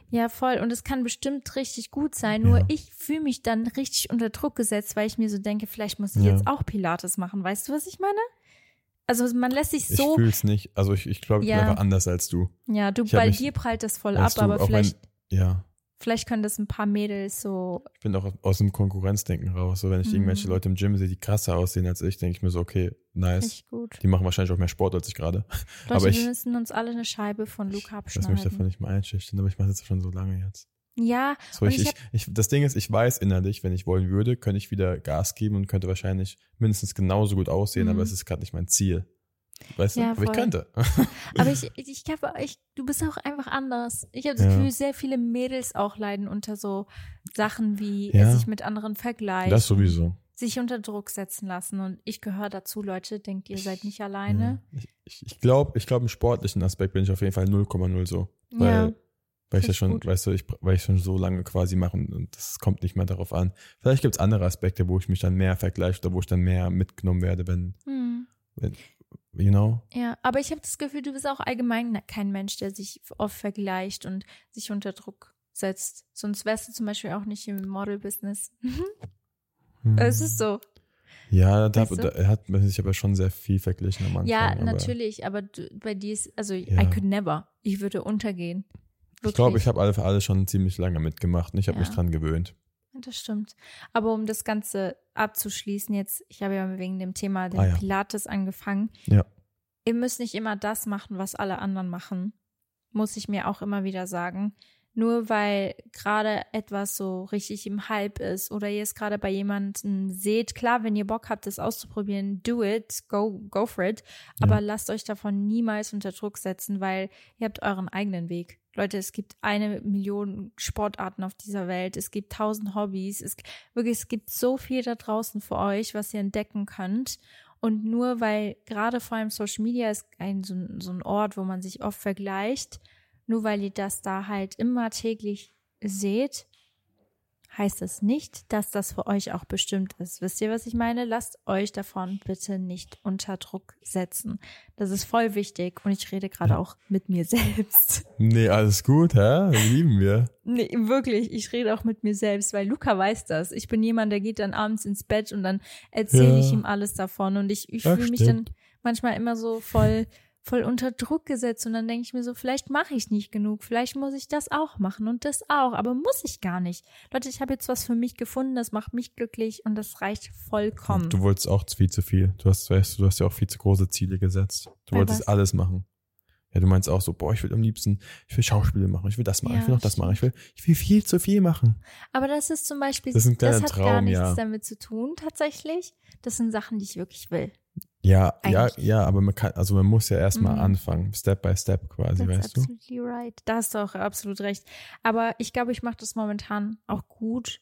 Speaker 1: Ja, voll. Und es kann bestimmt richtig gut sein. Nur
Speaker 2: Ja.
Speaker 1: ich fühle mich dann richtig unter Druck gesetzt, weil ich mir so denke, vielleicht muss ich
Speaker 2: Ja.
Speaker 1: jetzt auch Pilates machen. Weißt du, was ich meine? Also man lässt sich
Speaker 2: Ich
Speaker 1: so,
Speaker 2: fühl's nicht, also ich, ich glaube, ich
Speaker 1: Ja.
Speaker 2: bin einfach anders als du.
Speaker 1: ja, du, bei
Speaker 2: mich-
Speaker 1: dir prallt das voll ab, aber vielleicht,
Speaker 2: Wenn, ja,
Speaker 1: vielleicht können das ein paar Mädels so,
Speaker 2: ich bin auch aus dem Konkurrenzdenken raus. So, wenn ich
Speaker 1: Mhm.
Speaker 2: irgendwelche Leute im Gym sehe, die krasser aussehen als ich, denke ich mir so, okay, nice.
Speaker 1: gut.
Speaker 2: Die machen wahrscheinlich auch mehr Sport als ich gerade. [laughs]
Speaker 1: Leute,
Speaker 2: aber
Speaker 1: wir
Speaker 2: ich-
Speaker 1: müssen uns alle eine Scheibe von Luca
Speaker 2: Lass mich davon
Speaker 1: abschneiden.
Speaker 2: nicht mal einschüchtern, aber ich mache das schon so lange jetzt.
Speaker 1: Ja,
Speaker 2: So, ich,
Speaker 1: ich
Speaker 2: ich, ich, das Ding ist, ich weiß innerlich, wenn ich wollen würde, könnte ich wieder Gas geben und könnte wahrscheinlich mindestens genauso gut aussehen,
Speaker 1: Mhm.
Speaker 2: aber es ist gerade nicht mein Ziel. Weißt
Speaker 1: Ja,
Speaker 2: du? Aber ich
Speaker 1: voll.
Speaker 2: könnte. [laughs]
Speaker 1: Aber ich, ich glaube, ich, du bist auch einfach anders. Ich habe das
Speaker 2: Ja.
Speaker 1: Gefühl, sehr viele Mädels auch leiden unter so Sachen wie
Speaker 2: Ja.
Speaker 1: sich mit anderen vergleichen,
Speaker 2: Das sowieso.
Speaker 1: sich unter Druck setzen lassen. Und ich gehöre dazu, Leute. Denkt, ihr seid nicht alleine?
Speaker 2: Ich, ich, ich glaube, ich glaub, im sportlichen Aspekt bin ich auf jeden Fall 0,0 so. Weil. Weil ich
Speaker 1: ich
Speaker 2: schon,
Speaker 1: gut.
Speaker 2: weißt du, ich, weil ich schon so lange quasi mache und, das kommt nicht mehr darauf an. Vielleicht gibt es andere Aspekte, wo ich mich dann mehr vergleiche oder wo ich dann mehr mitgenommen werde, wenn,
Speaker 1: Hm.
Speaker 2: you know?
Speaker 1: Ja, aber ich habe das Gefühl, du bist auch allgemein kein Mensch, der sich oft vergleicht und sich unter Druck setzt. Sonst wärst du zum Beispiel auch nicht im Model-Business.
Speaker 2: Hm.
Speaker 1: Es ist so.
Speaker 2: Ja, da,
Speaker 1: Weißt du?
Speaker 2: da hat man sich aber schon sehr viel verglichen am Anfang.
Speaker 1: Ja,
Speaker 2: aber
Speaker 1: natürlich, aber du, bei dir ist, also
Speaker 2: Ja.
Speaker 1: I could never. Ich würde untergehen.
Speaker 2: Ich glaube,
Speaker 1: Wirklich.
Speaker 2: ich habe alle für alle schon ziemlich lange mitgemacht und ich habe
Speaker 1: Ja.
Speaker 2: mich dran gewöhnt.
Speaker 1: Das stimmt. Aber um das Ganze abzuschließen, jetzt, ich habe ja wegen dem Thema den
Speaker 2: Ah, ja.
Speaker 1: Pilates angefangen.
Speaker 2: Ja.
Speaker 1: Ihr müsst nicht immer das machen, was alle anderen machen. Muss ich mir auch immer wieder sagen. Nur weil gerade etwas so richtig im Hype ist oder ihr es gerade bei jemandem seht, klar, wenn ihr Bock habt, das auszuprobieren, do it, go, go for it. Aber lasst euch davon niemals unter Druck setzen, weil ihr habt euren eigenen Weg. Leute, es gibt eine Million Sportarten auf dieser Welt. Es gibt tausend Hobbys. Es, wirklich, es gibt so viel da draußen für euch, was ihr entdecken könnt. Und nur weil gerade vor allem Social Media ist ein, so, so ein Ort, wo man sich oft vergleicht, nur weil ihr das da halt immer täglich seht, heißt es nicht, dass das für euch auch bestimmt ist. Wisst ihr, was ich meine? Lasst euch davon bitte nicht unter Druck setzen. Das ist voll wichtig und ich rede gerade auch mit mir [laughs] selbst.
Speaker 2: Nee, alles gut, hä? Lieben wir.
Speaker 1: Nee, wirklich, ich rede auch mit mir selbst, weil Luca weiß das. Ich bin jemand, der geht dann abends ins Bett und dann erzähle
Speaker 2: Ja.
Speaker 1: ich ihm alles davon und ich, ich fühle mich dann manchmal immer so voll voll unter Druck gesetzt und dann denke ich mir so, vielleicht mache ich nicht genug, vielleicht muss ich das auch machen und das auch, aber muss ich gar nicht. Leute, ich habe jetzt was für mich gefunden, das macht mich glücklich und das reicht vollkommen.
Speaker 2: Du wolltest auch viel zu viel. Du hast, weißt du, du hast ja auch viel zu große Ziele gesetzt. Du
Speaker 1: Bei
Speaker 2: wolltest
Speaker 1: was?
Speaker 2: alles machen. Ja, du meinst auch so, boah, ich will am liebsten, ich will Schauspiele machen, ich will das machen,
Speaker 1: Ja,
Speaker 2: ich will noch das machen, ich will, ich will viel zu viel machen.
Speaker 1: Aber das ist zum Beispiel,
Speaker 2: Das ist ein kleiner
Speaker 1: hat gar
Speaker 2: Traum,
Speaker 1: nichts
Speaker 2: ja.
Speaker 1: damit zu tun, tatsächlich. Das sind Sachen, die ich wirklich will.
Speaker 2: Ja, ja,
Speaker 1: Eigentlich.
Speaker 2: ja, aber man kann, also man muss ja erstmal
Speaker 1: Mhm.
Speaker 2: anfangen, Step by Step quasi,
Speaker 1: That's
Speaker 2: weißt du?
Speaker 1: absolutely right. Da hast du auch absolut recht. Aber ich glaube, ich mache das momentan auch gut,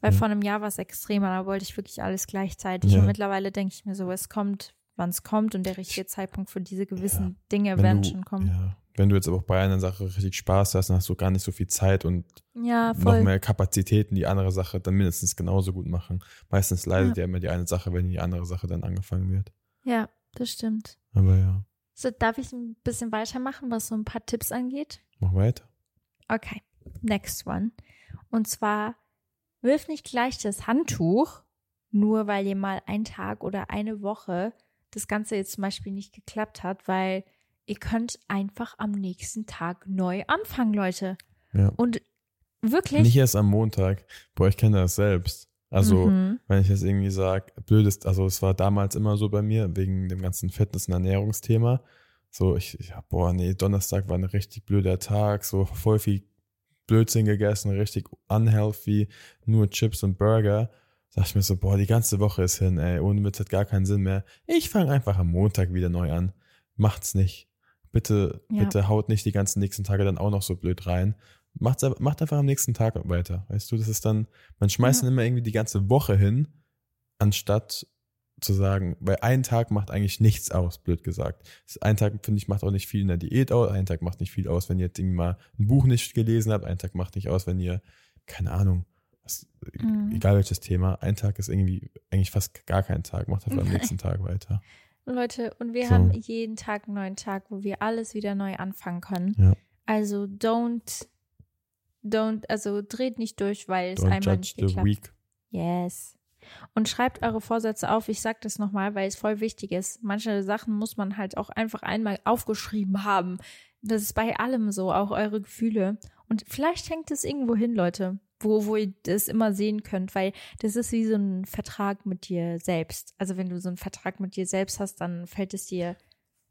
Speaker 1: weil
Speaker 2: Ja.
Speaker 1: vor einem Jahr war es extremer, da wollte ich wirklich alles gleichzeitig.
Speaker 2: Ja.
Speaker 1: Und mittlerweile denke ich mir so, es kommt, wann es kommt und der richtige Zeitpunkt für diese gewissen Dinge
Speaker 2: Wenn
Speaker 1: werden
Speaker 2: du,
Speaker 1: schon kommen.
Speaker 2: ja, wenn du jetzt aber auch bei einer Sache richtig Spaß hast, dann hast du gar nicht so viel Zeit und
Speaker 1: Ja,
Speaker 2: noch mehr Kapazitäten, die andere Sache dann mindestens genauso gut machen. Meistens leidet ja, immer die eine Sache, wenn die andere Sache dann angefangen wird.
Speaker 1: Ja, das stimmt.
Speaker 2: Aber ja,
Speaker 1: So, darf ich ein bisschen weitermachen, was so ein paar Tipps angeht?
Speaker 2: mach weiter.
Speaker 1: Okay, next one. Und zwar, wirf nicht gleich das Handtuch, nur weil ihr mal einen Tag oder eine Woche das Ganze jetzt zum Beispiel nicht geklappt hat, weil ihr könnt einfach am nächsten Tag neu anfangen, Leute.
Speaker 2: Ja.
Speaker 1: Und wirklich.
Speaker 2: Nicht erst am Montag. Boah, ich kenne das selbst. Also,
Speaker 1: Mhm.
Speaker 2: wenn ich jetzt irgendwie sage, blödest, also es war damals immer so bei mir, wegen dem ganzen Fitness- und Ernährungsthema. So, ich, ja, boah, nee, Donnerstag war ein richtig blöder Tag, so voll viel Blödsinn gegessen, richtig unhealthy, nur Chips und Burger. Sag ich mir so, boah, die ganze Woche ist hin, ey, ohne Witz hat gar keinen Sinn mehr. Ich fange einfach am Montag wieder neu an. Macht's nicht. Bitte,
Speaker 1: Ja.
Speaker 2: bitte haut nicht die ganzen nächsten Tage dann auch noch so blöd rein. Einfach- macht einfach am nächsten Tag weiter. Weißt du, das ist dann, man schmeißt
Speaker 1: Ja.
Speaker 2: dann immer irgendwie die ganze Woche hin, anstatt zu sagen, weil ein Tag macht eigentlich nichts aus, blöd gesagt. Ein Tag, finde ich, macht auch nicht viel in der Diät aus, ein Tag macht nicht viel aus, wenn ihr jetzt irgendwie mal ein Buch nicht gelesen habt, ein Tag macht nicht aus, wenn ihr, keine Ahnung, was,
Speaker 1: Mhm.
Speaker 2: egal welches Thema, ein Tag ist irgendwie eigentlich fast gar kein Tag, macht einfach am nächsten Tag weiter.
Speaker 1: Leute, und wir
Speaker 2: So.
Speaker 1: haben jeden Tag einen neuen Tag, wo wir alles wieder neu anfangen können.
Speaker 2: Ja.
Speaker 1: Also don't, don't, also dreht nicht durch, weil es
Speaker 2: Don't
Speaker 1: einmal
Speaker 2: judge
Speaker 1: nicht
Speaker 2: the
Speaker 1: geklappt
Speaker 2: week.
Speaker 1: Yes. Und schreibt eure Vorsätze auf. Ich sag das nochmal, weil es voll wichtig ist. Manche Sachen muss man halt auch einfach einmal aufgeschrieben haben. Das ist bei allem so, auch eure Gefühle. Und vielleicht hängt es irgendwo hin, Leute, wo, wo ihr das immer sehen könnt, weil das ist wie so ein Vertrag mit dir selbst. Also wenn du so einen Vertrag mit dir selbst hast, dann fällt es dir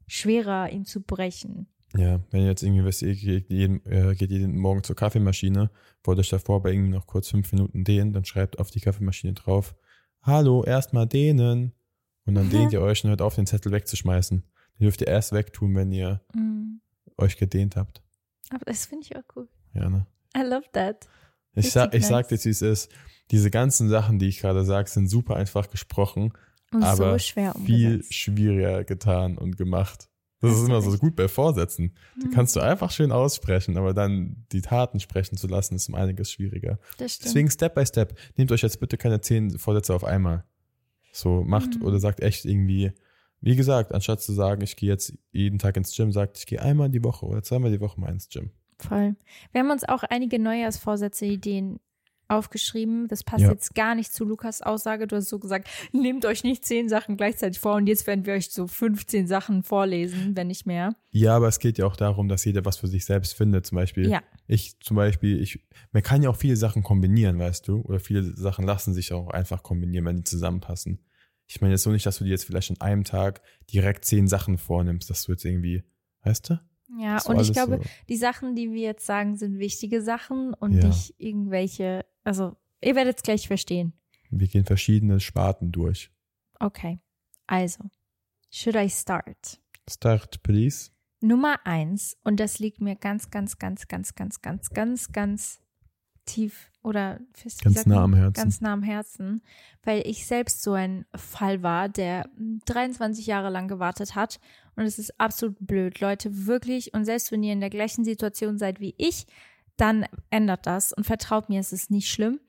Speaker 1: schwerer, ihn zu brechen.
Speaker 2: Ja, wenn ihr jetzt irgendwie wisst, ihr geht jeden, äh, geht jeden Morgen zur Kaffeemaschine, wollt euch davor bei irgendwie noch kurz fünf Minuten dehnen, dann schreibt auf die Kaffeemaschine drauf, hallo, erstmal dehnen. Und dann
Speaker 1: Mhm.
Speaker 2: dehnt ihr euch und hört auf, den Zettel wegzuschmeißen. Die dürft ihr erst wegtun, wenn ihr
Speaker 1: Mm.
Speaker 2: euch gedehnt habt.
Speaker 1: Aber das finde ich auch cool.
Speaker 2: Ja, ne?
Speaker 1: I love that.
Speaker 2: Ich,
Speaker 1: Richtig
Speaker 2: sag, ich sag dir, wie es ist. Diese ganzen Sachen, die ich gerade sage, sind super einfach gesprochen,
Speaker 1: Und
Speaker 2: aber
Speaker 1: so schwer
Speaker 2: viel
Speaker 1: umgesetzt.
Speaker 2: schwieriger getan und gemacht. Das ist immer so gut bei Vorsätzen. Die
Speaker 1: Mhm.
Speaker 2: kannst du einfach schön aussprechen, aber dann die Taten sprechen zu lassen, ist um einiges schwieriger. Deswegen Step by Step. Nehmt euch jetzt bitte keine zehn Vorsätze auf einmal. So, macht
Speaker 1: Mhm.
Speaker 2: oder sagt echt irgendwie, wie gesagt, anstatt zu sagen, ich gehe jetzt jeden Tag ins Gym, sagt, ich gehe einmal die Woche oder zweimal die Woche mal ins Gym.
Speaker 1: Voll. Wir haben uns auch einige Neujahrsvorsätze, Ideen aufgeschrieben. Das passt
Speaker 2: Ja.
Speaker 1: jetzt gar nicht zu Lukas Aussage. Du hast so gesagt, nehmt euch nicht zehn Sachen gleichzeitig vor und jetzt werden wir euch so 15 Sachen vorlesen, wenn nicht mehr.
Speaker 2: Ja, aber es geht ja auch darum, dass jeder was für sich selbst findet. Zum Beispiel,
Speaker 1: Ja.
Speaker 2: ich zum Beispiel, ich, man kann ja auch viele Sachen kombinieren, weißt du? Oder viele Sachen lassen sich auch einfach kombinieren, wenn die zusammenpassen. Ich meine jetzt so nicht, dass du dir jetzt vielleicht an einem Tag direkt zehn Sachen vornimmst, dass du jetzt irgendwie, weißt du?
Speaker 1: Ja, und ich glaube,
Speaker 2: so.
Speaker 1: die Sachen, die wir jetzt sagen, sind wichtige Sachen und
Speaker 2: Ja.
Speaker 1: nicht irgendwelche, also ihr werdet es gleich verstehen.
Speaker 2: wir gehen verschiedene Sparten durch.
Speaker 1: Okay, also, should I start?
Speaker 2: Start, please.
Speaker 1: Nummer eins, und das liegt mir ganz, ganz, ganz, ganz, ganz, ganz, ganz, ganz tief oder fest,
Speaker 2: Ganz nah am Herzen.
Speaker 1: Ganz nah am Herzen, weil ich selbst so ein Fall war, der 23 Jahre lang gewartet hat. Und es ist absolut blöd, Leute, wirklich. Und selbst wenn ihr in der gleichen Situation seid wie ich, dann ändert das und vertraut mir, es ist nicht schlimm.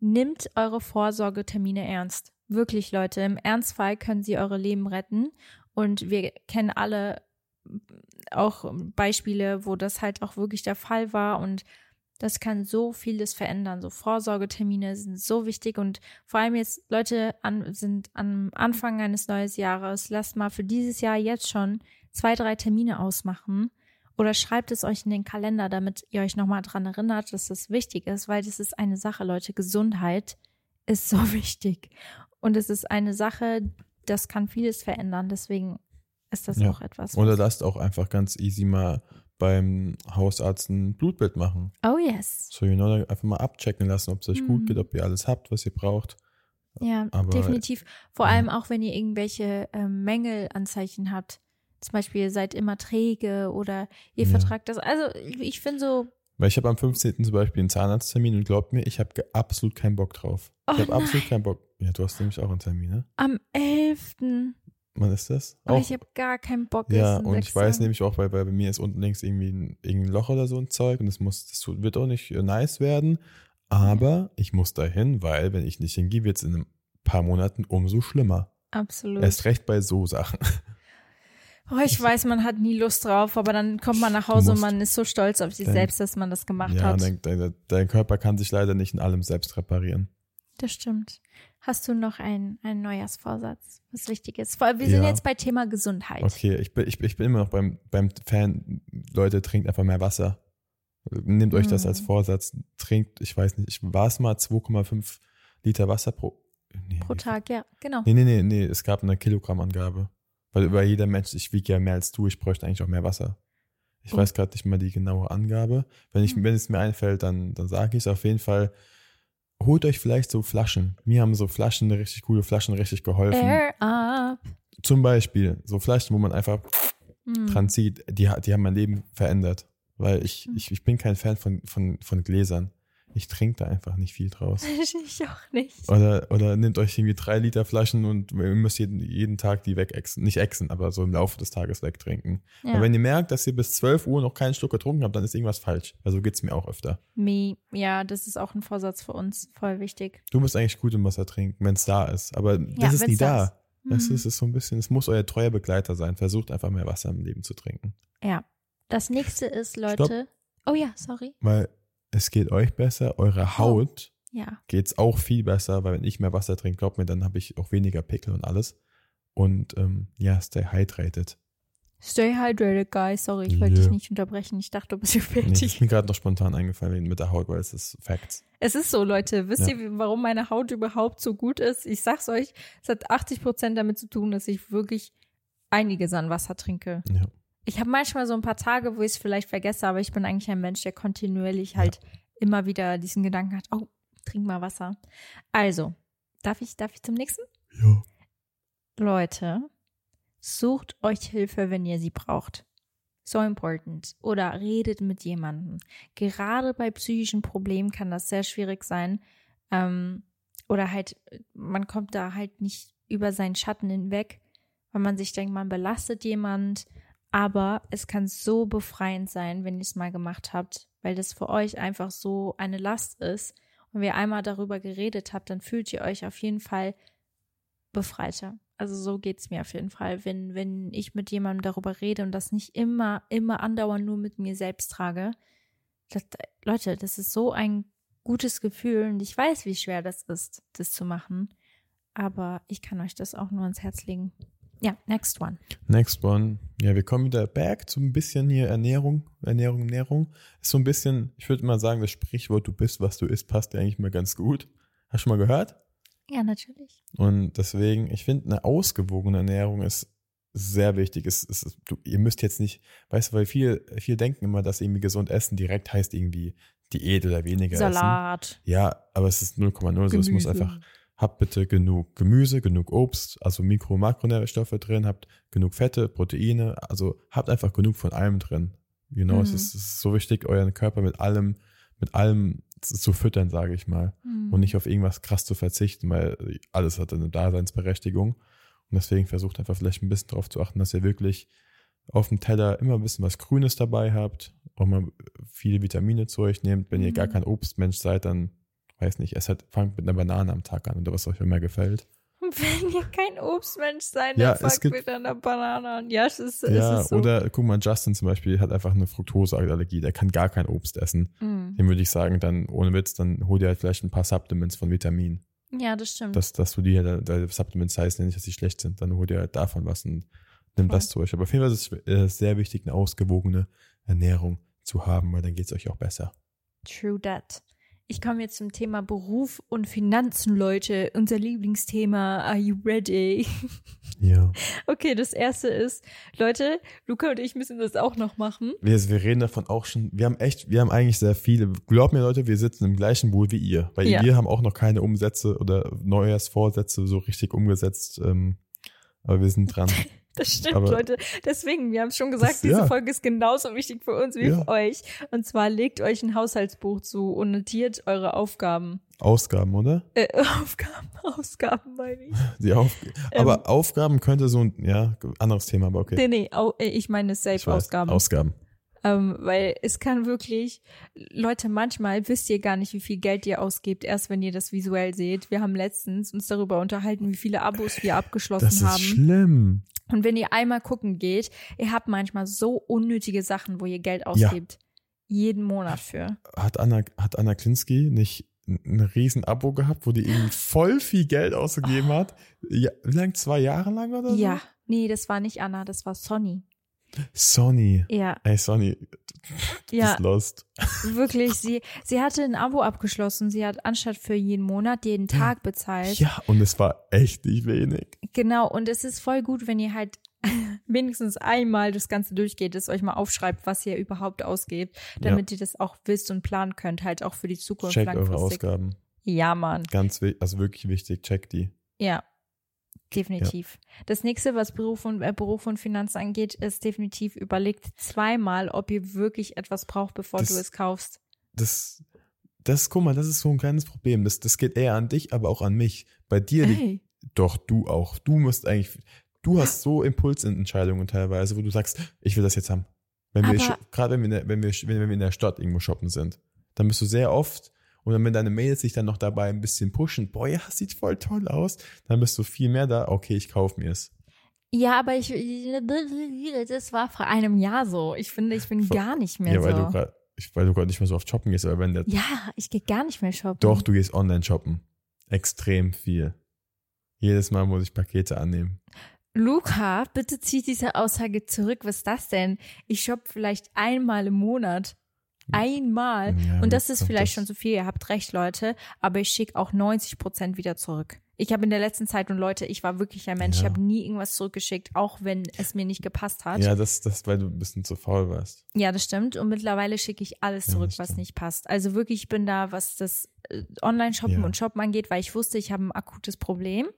Speaker 1: Nimmt eure Vorsorgetermine ernst. Wirklich, Leute, im Ernstfall können sie eure Leben retten. Und wir kennen alle auch Beispiele, wo das halt auch wirklich der Fall war und das kann so vieles verändern. So Vorsorgetermine sind so wichtig und vor allem jetzt Leute an, sind am Anfang eines neuen Jahres. Lasst mal für dieses Jahr jetzt schon zwei, drei Termine ausmachen oder schreibt es euch in den Kalender, damit ihr euch nochmal dran erinnert, dass das wichtig ist, weil das ist eine Sache, Leute. Gesundheit ist so [laughs] wichtig und es ist eine Sache, das kann vieles verändern. Deswegen ist das
Speaker 2: Ja.
Speaker 1: auch etwas.
Speaker 2: Oder lasst auch einfach ganz easy mal beim Hausarzt ein Blutbild machen.
Speaker 1: Oh yes.
Speaker 2: So, you know, einfach mal abchecken lassen, ob es euch
Speaker 1: Mhm.
Speaker 2: gut geht, ob ihr alles habt, was ihr braucht.
Speaker 1: Ja,
Speaker 2: Aber-
Speaker 1: definitiv. Vor
Speaker 2: ja.
Speaker 1: allem auch, wenn ihr irgendwelche ähm, Mängelanzeichen habt. Zum Beispiel, ihr seid immer träge oder ihr
Speaker 2: Ja.
Speaker 1: vertragt das. Also, ich, finde so,
Speaker 2: Weil ich habe am 15. zum Beispiel einen Zahnarzttermin und glaubt mir, ich habe absolut keinen Bock drauf.
Speaker 1: Oh
Speaker 2: ich habe absolut keinen Bock. Ja, du hast nämlich auch einen Termin, ne?
Speaker 1: am 11.
Speaker 2: Wann ist das?
Speaker 1: Oh, ich habe gar keinen Bock.
Speaker 2: ja, und ich weiß nämlich auch, weil, weil bei mir ist unten links irgendwie ein, irgendein Loch oder so ein Zeug und das muss, das wird auch nicht äh, nice werden. Aber ich muss dahin, weil wenn ich nicht hingehe, wird es in ein paar Monaten umso schlimmer.
Speaker 1: Absolut.
Speaker 2: Erst recht bei so Sachen. [laughs]
Speaker 1: Oh, ich weiß, man hat nie Lust drauf, aber dann kommt man nach Hause und man ist so stolz auf sich
Speaker 2: Dein-
Speaker 1: selbst, dass man das gemacht
Speaker 2: ja,
Speaker 1: hat.
Speaker 2: dein, dein, dein Körper kann sich leider nicht in allem selbst reparieren.
Speaker 1: Das stimmt. Hast du noch einen, einen Neujahrsvorsatz, was wichtig ist? Vor allem, wir sind
Speaker 2: Ja.
Speaker 1: jetzt bei Thema Gesundheit.
Speaker 2: Okay, ich bin, ich, ich bin immer noch beim, beim Fan, Leute, trinkt einfach mehr Wasser. Nehmt euch das
Speaker 1: Mhm.
Speaker 2: als Vorsatz. Trinkt, ich weiß nicht, ich war es mal 2,5 Liter Wasser pro, nee,
Speaker 1: Pro Tag, ja, genau.
Speaker 2: Nee, nee, nee, nee, es gab eine Kilogrammangabe. Weil über jeder Mensch, ich wiege ja mehr als du, ich bräuchte eigentlich auch mehr Wasser. Ich
Speaker 1: Oh.
Speaker 2: weiß gerade nicht mal die genaue Angabe. Wenn, ich,
Speaker 1: Hm.
Speaker 2: wenn es mir einfällt, dann, dann sage ich es auf jeden Fall. Holt euch vielleicht so Flaschen. Mir haben so Flaschen, richtig coole Flaschen, richtig geholfen.
Speaker 1: Air up.
Speaker 2: Zum Beispiel so Flaschen, wo man einfach
Speaker 1: Hm.
Speaker 2: dran zieht, die, die haben mein Leben verändert. Weil ich,
Speaker 1: Hm.
Speaker 2: ich, ich bin kein Fan von, von, von Gläsern. Ich trinke da einfach nicht viel draus. [laughs]
Speaker 1: Ich auch nicht.
Speaker 2: Oder, oder nehmt euch irgendwie drei Liter Flaschen und ihr müsst jeden, jeden Tag die wegexen. Nicht exen, aber so im Laufe des Tages wegtrinken.
Speaker 1: Ja.
Speaker 2: Aber wenn ihr merkt, dass ihr bis 12 Uhr noch keinen Schluck getrunken habt, dann ist irgendwas falsch. Also so geht's mir auch öfter.
Speaker 1: Me. Ja, das ist auch ein Vorsatz für uns. Voll wichtig.
Speaker 2: Du musst eigentlich gut im Wasser trinken, wenn es da ist. Aber das
Speaker 1: Ja,
Speaker 2: ist nie
Speaker 1: da ist.
Speaker 2: Das
Speaker 1: Mhm.
Speaker 2: ist, ist so ein bisschen, es muss euer treuer Begleiter sein. Versucht einfach mehr Wasser im Leben zu trinken.
Speaker 1: Ja. Das nächste ist, Leute. Oh ja, sorry.
Speaker 2: Weil es geht euch besser,
Speaker 1: Oh.
Speaker 2: eurer Haut
Speaker 1: Ja.
Speaker 2: geht's auch viel besser, weil wenn ich mehr Wasser trinke, glaubt mir, dann habe ich auch weniger Pickel und alles. Und ähm, ja, stay hydrated.
Speaker 1: Stay hydrated, guys. Sorry, ich wollte
Speaker 2: Ja.
Speaker 1: dich nicht unterbrechen. Ich dachte, du bist hier
Speaker 2: Nee,
Speaker 1: fertig.
Speaker 2: ist mir gerade noch spontan eingefallen mit der Haut, weil es ist Facts.
Speaker 1: Es ist so, Leute. Wisst
Speaker 2: Ja.
Speaker 1: ihr, warum meine Haut überhaupt so gut ist? Ich sag's euch, es hat 80 Prozent damit zu tun, dass ich wirklich einiges an Wasser trinke.
Speaker 2: Ja.
Speaker 1: Ich habe manchmal so ein paar Tage, wo ich es vielleicht vergesse, aber ich bin eigentlich ein Mensch, der kontinuierlich halt immer wieder diesen Gedanken hat, oh, trink mal Wasser. Also, darf ich, darf ich zum nächsten?
Speaker 2: Ja.
Speaker 1: Leute, Sucht euch Hilfe, wenn ihr sie braucht. So important. Oder redet mit jemandem. Gerade bei psychischen Problemen kann das sehr schwierig sein. Ähm, oder halt, man kommt da halt nicht über seinen Schatten hinweg, weil man sich denkt, man belastet jemand. Aber es kann so befreiend sein, wenn ihr es mal gemacht habt, weil das für euch einfach so eine Last ist. Und wenn ihr einmal darüber geredet habt, dann fühlt ihr euch auf jeden Fall befreiter. Also so geht es mir auf jeden Fall, wenn, wenn ich mit jemandem darüber rede und das nicht immer, immer andauernd nur mit mir selbst trage. Das, Leute, das ist so ein gutes Gefühl und ich weiß, wie schwer das ist, das zu machen. Aber ich kann euch das auch nur ans Herz legen. Ja, next one.
Speaker 2: Next one. Ja, wir kommen wieder back zu ein bisschen hier Ernährung, Ernährung, Ernährung. Ist so ein bisschen, ich würde mal sagen, das Sprichwort, du bist, was du isst, passt dir eigentlich mal ganz gut. Hast du schon mal gehört?
Speaker 1: Ja, natürlich.
Speaker 2: Und deswegen, ich finde, eine ausgewogene Ernährung ist sehr wichtig. Es, es, du, ihr müsst jetzt nicht, weißt du, weil viele, viele denken immer, dass irgendwie gesund essen direkt heißt irgendwie Diät oder weniger
Speaker 1: Salat.
Speaker 2: essen. Ja, aber es ist 0,0 so. Es muss einfach, habt bitte genug Gemüse, genug Obst, also Mikro- und Makronährstoffe drin, habt genug Fette, Proteine, also habt einfach genug von allem drin. Genau, mhm. es, ist, es ist so wichtig, euren Körper mit allem, mit allem zu füttern, sage ich mal. Mhm. Und nicht auf irgendwas krass zu verzichten, weil alles hat eine Daseinsberechtigung. Und deswegen versucht einfach vielleicht ein bisschen darauf zu achten, dass ihr wirklich auf dem Teller immer ein bisschen was Grünes dabei habt, auch mal viele Vitamine zu euch nehmt. Wenn mhm. ihr gar mhm. kein Obstmensch seid, dann weiß nicht, es halt, fangt mit einer Banane am Tag an oder was euch immer gefällt. [laughs]
Speaker 1: Wenn ihr kein Obstmensch seid,
Speaker 2: ja,
Speaker 1: dann fangt mit einer Banane an. Ja, es ist,
Speaker 2: ja,
Speaker 1: es ist so.
Speaker 2: Oder guck mal, Justin zum Beispiel hat einfach eine Fructoseallergie, der kann gar kein Obst essen. Mhm. Dem würde ich sagen, dann ohne Witz, dann hol dir halt vielleicht ein paar Supplements von Vitaminen.
Speaker 1: Ja, das stimmt.
Speaker 2: Dass, dass du die halt, da Supplements heißt nicht, dass sie schlecht sind, dann hol dir halt davon was und nimm Voll. das zu euch. Aber auf jeden Fall ist es äh, sehr wichtig, eine ausgewogene Ernährung zu haben, weil dann geht es euch auch besser.
Speaker 1: True that. Ich komme jetzt zum Thema Beruf und Finanzen, Leute. Unser Lieblingsthema. Are you ready? [laughs]
Speaker 2: Ja.
Speaker 1: Okay, das erste ist, Leute, Luca und ich müssen das auch noch machen.
Speaker 2: Wir, wir reden davon auch schon. Wir haben echt, wir haben eigentlich sehr viele. Glaubt mir, Leute, wir sitzen im gleichen Boot wie ihr. Weil ja. wir haben auch noch keine Umsätze oder Neujahrsvorsätze so richtig umgesetzt. Ähm, aber wir sind dran. [laughs]
Speaker 1: Das stimmt, Aber Leute. Deswegen, wir haben schon gesagt, das, diese ja. Folge ist genauso wichtig für uns wie ja. für euch. Und zwar legt euch ein Haushaltsbuch zu und notiert eure Aufgaben.
Speaker 2: Ausgaben, oder?
Speaker 1: Äh, [laughs] Aufgaben, Ausgaben meine ich. [laughs]
Speaker 2: Die Auf aber ähm, Aufgaben könnte so ein, ja, anderes Thema, aber okay.
Speaker 1: Nee, nee, äh, ich meine Safe-Ausgaben.
Speaker 2: Ausgaben.
Speaker 1: Ähm, weil es kann wirklich, Leute, manchmal wisst ihr gar nicht, wie viel Geld ihr ausgebt, erst wenn ihr das visuell seht. Wir haben letztens uns darüber unterhalten, wie viele Abos wir abgeschlossen haben. Das ist haben.
Speaker 2: schlimm.
Speaker 1: Und wenn ihr einmal gucken geht, ihr habt manchmal so unnötige Sachen, wo ihr Geld ausgibt. Ja. Jeden Monat für.
Speaker 2: Hat Anna, hat Anna Klinski nicht ein riesen Abo gehabt, wo die irgendwie voll viel Geld ausgegeben oh. hat? Ja, wie lange? Zwei Jahre lang oder so?
Speaker 1: Ja. Nee, das war nicht Anna, das war Sonny.
Speaker 2: Sony.
Speaker 1: Ja.
Speaker 2: Ey, Sony, du ja. bist lost. [laughs]
Speaker 1: Wirklich, sie, sie hatte ein Abo abgeschlossen. Sie hat anstatt für jeden Monat jeden Tag bezahlt.
Speaker 2: Ja, und es war echt nicht wenig.
Speaker 1: Genau, und es ist voll gut, wenn ihr halt [laughs] wenigstens einmal das Ganze durchgeht, es euch mal aufschreibt, was ihr überhaupt ausgebt, damit ja. ihr das auch wisst und planen könnt, halt auch für die Zukunft
Speaker 2: Checkt eure Ausgaben.
Speaker 1: Ja, Mann.
Speaker 2: Ganz, also wirklich wichtig, checkt die.
Speaker 1: Ja, Definitiv. Ja. Das nächste, was Beruf und, äh, Beruf und Finanz angeht, ist definitiv überlegt zweimal, ob ihr wirklich etwas braucht, bevor das, du es kaufst.
Speaker 2: Das, das, guck mal, das ist so ein kleines Problem. Das, das geht eher an dich, aber auch an mich. Bei dir, hey. doch, du auch. Du musst eigentlich, du hast so Impulsentscheidungen teilweise, wo du sagst, ich will das jetzt haben. Wenn wir, gerade wenn wir, wenn wir, wenn wir in der Stadt irgendwo shoppen sind, dann bist du sehr oft und wenn deine Mails sich dann noch dabei ein bisschen pushen, boah, ja, sieht voll toll aus, dann bist du viel mehr da, okay, ich kaufe mir es.
Speaker 1: Ja, aber ich, das war vor einem Jahr so. Ich finde, ich bin vor, gar nicht mehr ja,
Speaker 2: weil
Speaker 1: so.
Speaker 2: Du grad, weil du gerade nicht mehr so oft shoppen gehst, aber wenn der.
Speaker 1: Ja, ich gehe gar nicht mehr shoppen.
Speaker 2: Doch, du gehst online shoppen. Extrem viel. Jedes Mal muss ich Pakete annehmen.
Speaker 1: Luca, bitte zieh diese Aussage zurück. Was ist das denn? Ich shoppe vielleicht einmal im Monat. Einmal. Ja, und das ist vielleicht das. schon zu viel. Ihr habt recht, Leute. Aber ich schicke auch 90 Prozent wieder zurück. Ich habe in der letzten Zeit und Leute, ich war wirklich ein Mensch. Ja. Ich habe nie irgendwas zurückgeschickt, auch wenn es mir nicht gepasst hat.
Speaker 2: Ja, das, das, weil du ein bisschen zu faul warst.
Speaker 1: Ja, das stimmt. Und mittlerweile schicke ich alles zurück, ja, was nicht passt. Also wirklich, ich bin da, was das äh, Online-Shoppen und Shoppen angeht, weil ich wusste, ich habe ein akutes Problem.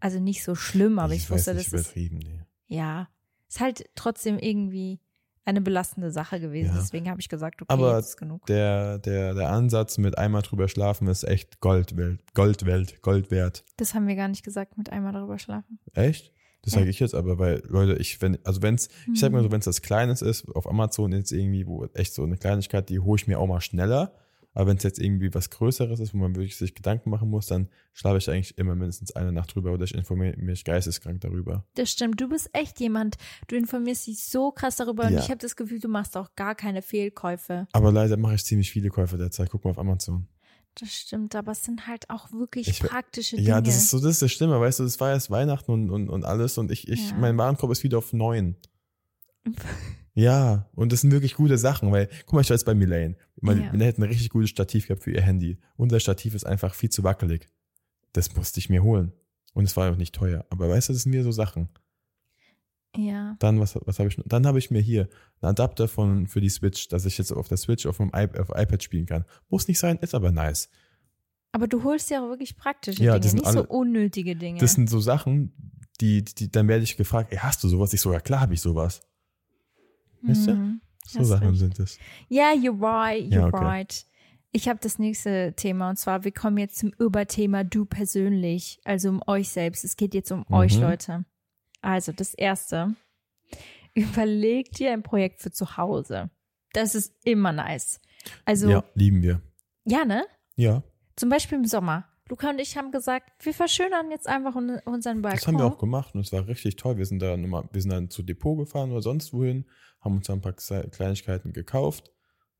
Speaker 1: Also nicht so schlimm, aber ich, ich wusste, das ist.
Speaker 2: Nee.
Speaker 1: ja, ist halt trotzdem irgendwie eine belastende Sache gewesen.
Speaker 2: Ja.
Speaker 1: Deswegen habe ich gesagt, okay,
Speaker 2: Aber
Speaker 1: jetzt ist genug.
Speaker 2: Der, der, der Ansatz mit einmal drüber schlafen ist echt Gold wert, Gold wert, Gold wert.
Speaker 1: Das haben wir gar nicht gesagt, mit einmal darüber schlafen.
Speaker 2: Echt? Das
Speaker 1: Ja.
Speaker 2: sage ich jetzt aber, weil Leute, ich wenn also wenn's ich sag mal
Speaker 1: Mhm.
Speaker 2: so, wenn es das Kleines ist, auf Amazon jetzt irgendwie, wo echt so eine Kleinigkeit, die hole ich mir auch mal schneller. Aber wenn es jetzt irgendwie was Größeres ist, wo man wirklich sich Gedanken machen muss, dann schlafe ich eigentlich immer mindestens eine Nacht drüber oder ich informiere mich geisteskrank darüber.
Speaker 1: Das stimmt. Du bist echt jemand, du informierst dich so krass darüber und
Speaker 2: Ja.
Speaker 1: ich habe das Gefühl, du machst auch gar keine Fehlkäufe.
Speaker 2: Aber leider mache ich ziemlich viele Käufe derzeit. Guck mal auf Amazon.
Speaker 1: Das stimmt, aber es sind halt auch wirklich
Speaker 2: Ich
Speaker 1: praktische Dinge.
Speaker 2: Ja, das ist so, das ist das Schlimme, weißt du, das war erst Weihnachten und, und, und alles und ich, ich,
Speaker 1: Ja.
Speaker 2: mein Warenkorb ist wieder auf neun. [laughs] Ja, und das sind wirklich gute Sachen, weil, guck mal, ich war jetzt bei Milane. Meine,
Speaker 1: Ja.
Speaker 2: Milane hat ein richtig gutes Stativ gehabt für ihr Handy. Unser Stativ ist einfach viel zu wackelig. Das musste ich mir holen. Und es war auch nicht teuer. Aber weißt du, das sind mir so Sachen.
Speaker 1: ja.
Speaker 2: Dann, was, was habe ich? Dann habe ich mir hier einen Adapter von, für die Switch, dass ich jetzt auf der Switch auf dem I auf iPad spielen kann. Muss nicht sein, ist aber nice.
Speaker 1: Aber du holst ja auch wirklich praktische
Speaker 2: Ja,
Speaker 1: Dinge,
Speaker 2: sind
Speaker 1: nicht so
Speaker 2: alle-
Speaker 1: unnötige Dinge.
Speaker 2: Das sind so Sachen, die, die, dann werde ich gefragt, ey, hast du sowas? Ich so, ja klar habe ich sowas. Weißt du?
Speaker 1: Mhm.
Speaker 2: So
Speaker 1: Hast
Speaker 2: Sachen sind es.
Speaker 1: Ja, you're right, you're
Speaker 2: Ja, okay.
Speaker 1: right. Ich habe das nächste Thema und zwar, wir kommen jetzt zum Überthema du persönlich, also um euch selbst. Es geht jetzt um
Speaker 2: Mhm.
Speaker 1: euch, Leute. Also das erste, [laughs] überlegt dir ein Projekt für zu Hause. Das ist immer nice. Also,
Speaker 2: Ja,
Speaker 1: ja,
Speaker 2: lieben wir.
Speaker 1: ne?
Speaker 2: Ja,
Speaker 1: Zum Beispiel im Sommer. Luca und ich haben gesagt, wir verschönern jetzt einfach un- unseren Balkon.
Speaker 2: Das haben wir auch gemacht und es war richtig toll. Wir sind da nochmal, wir sind dann zu Depot gefahren oder sonst wohin, haben uns ein paar Kle- Kleinigkeiten gekauft.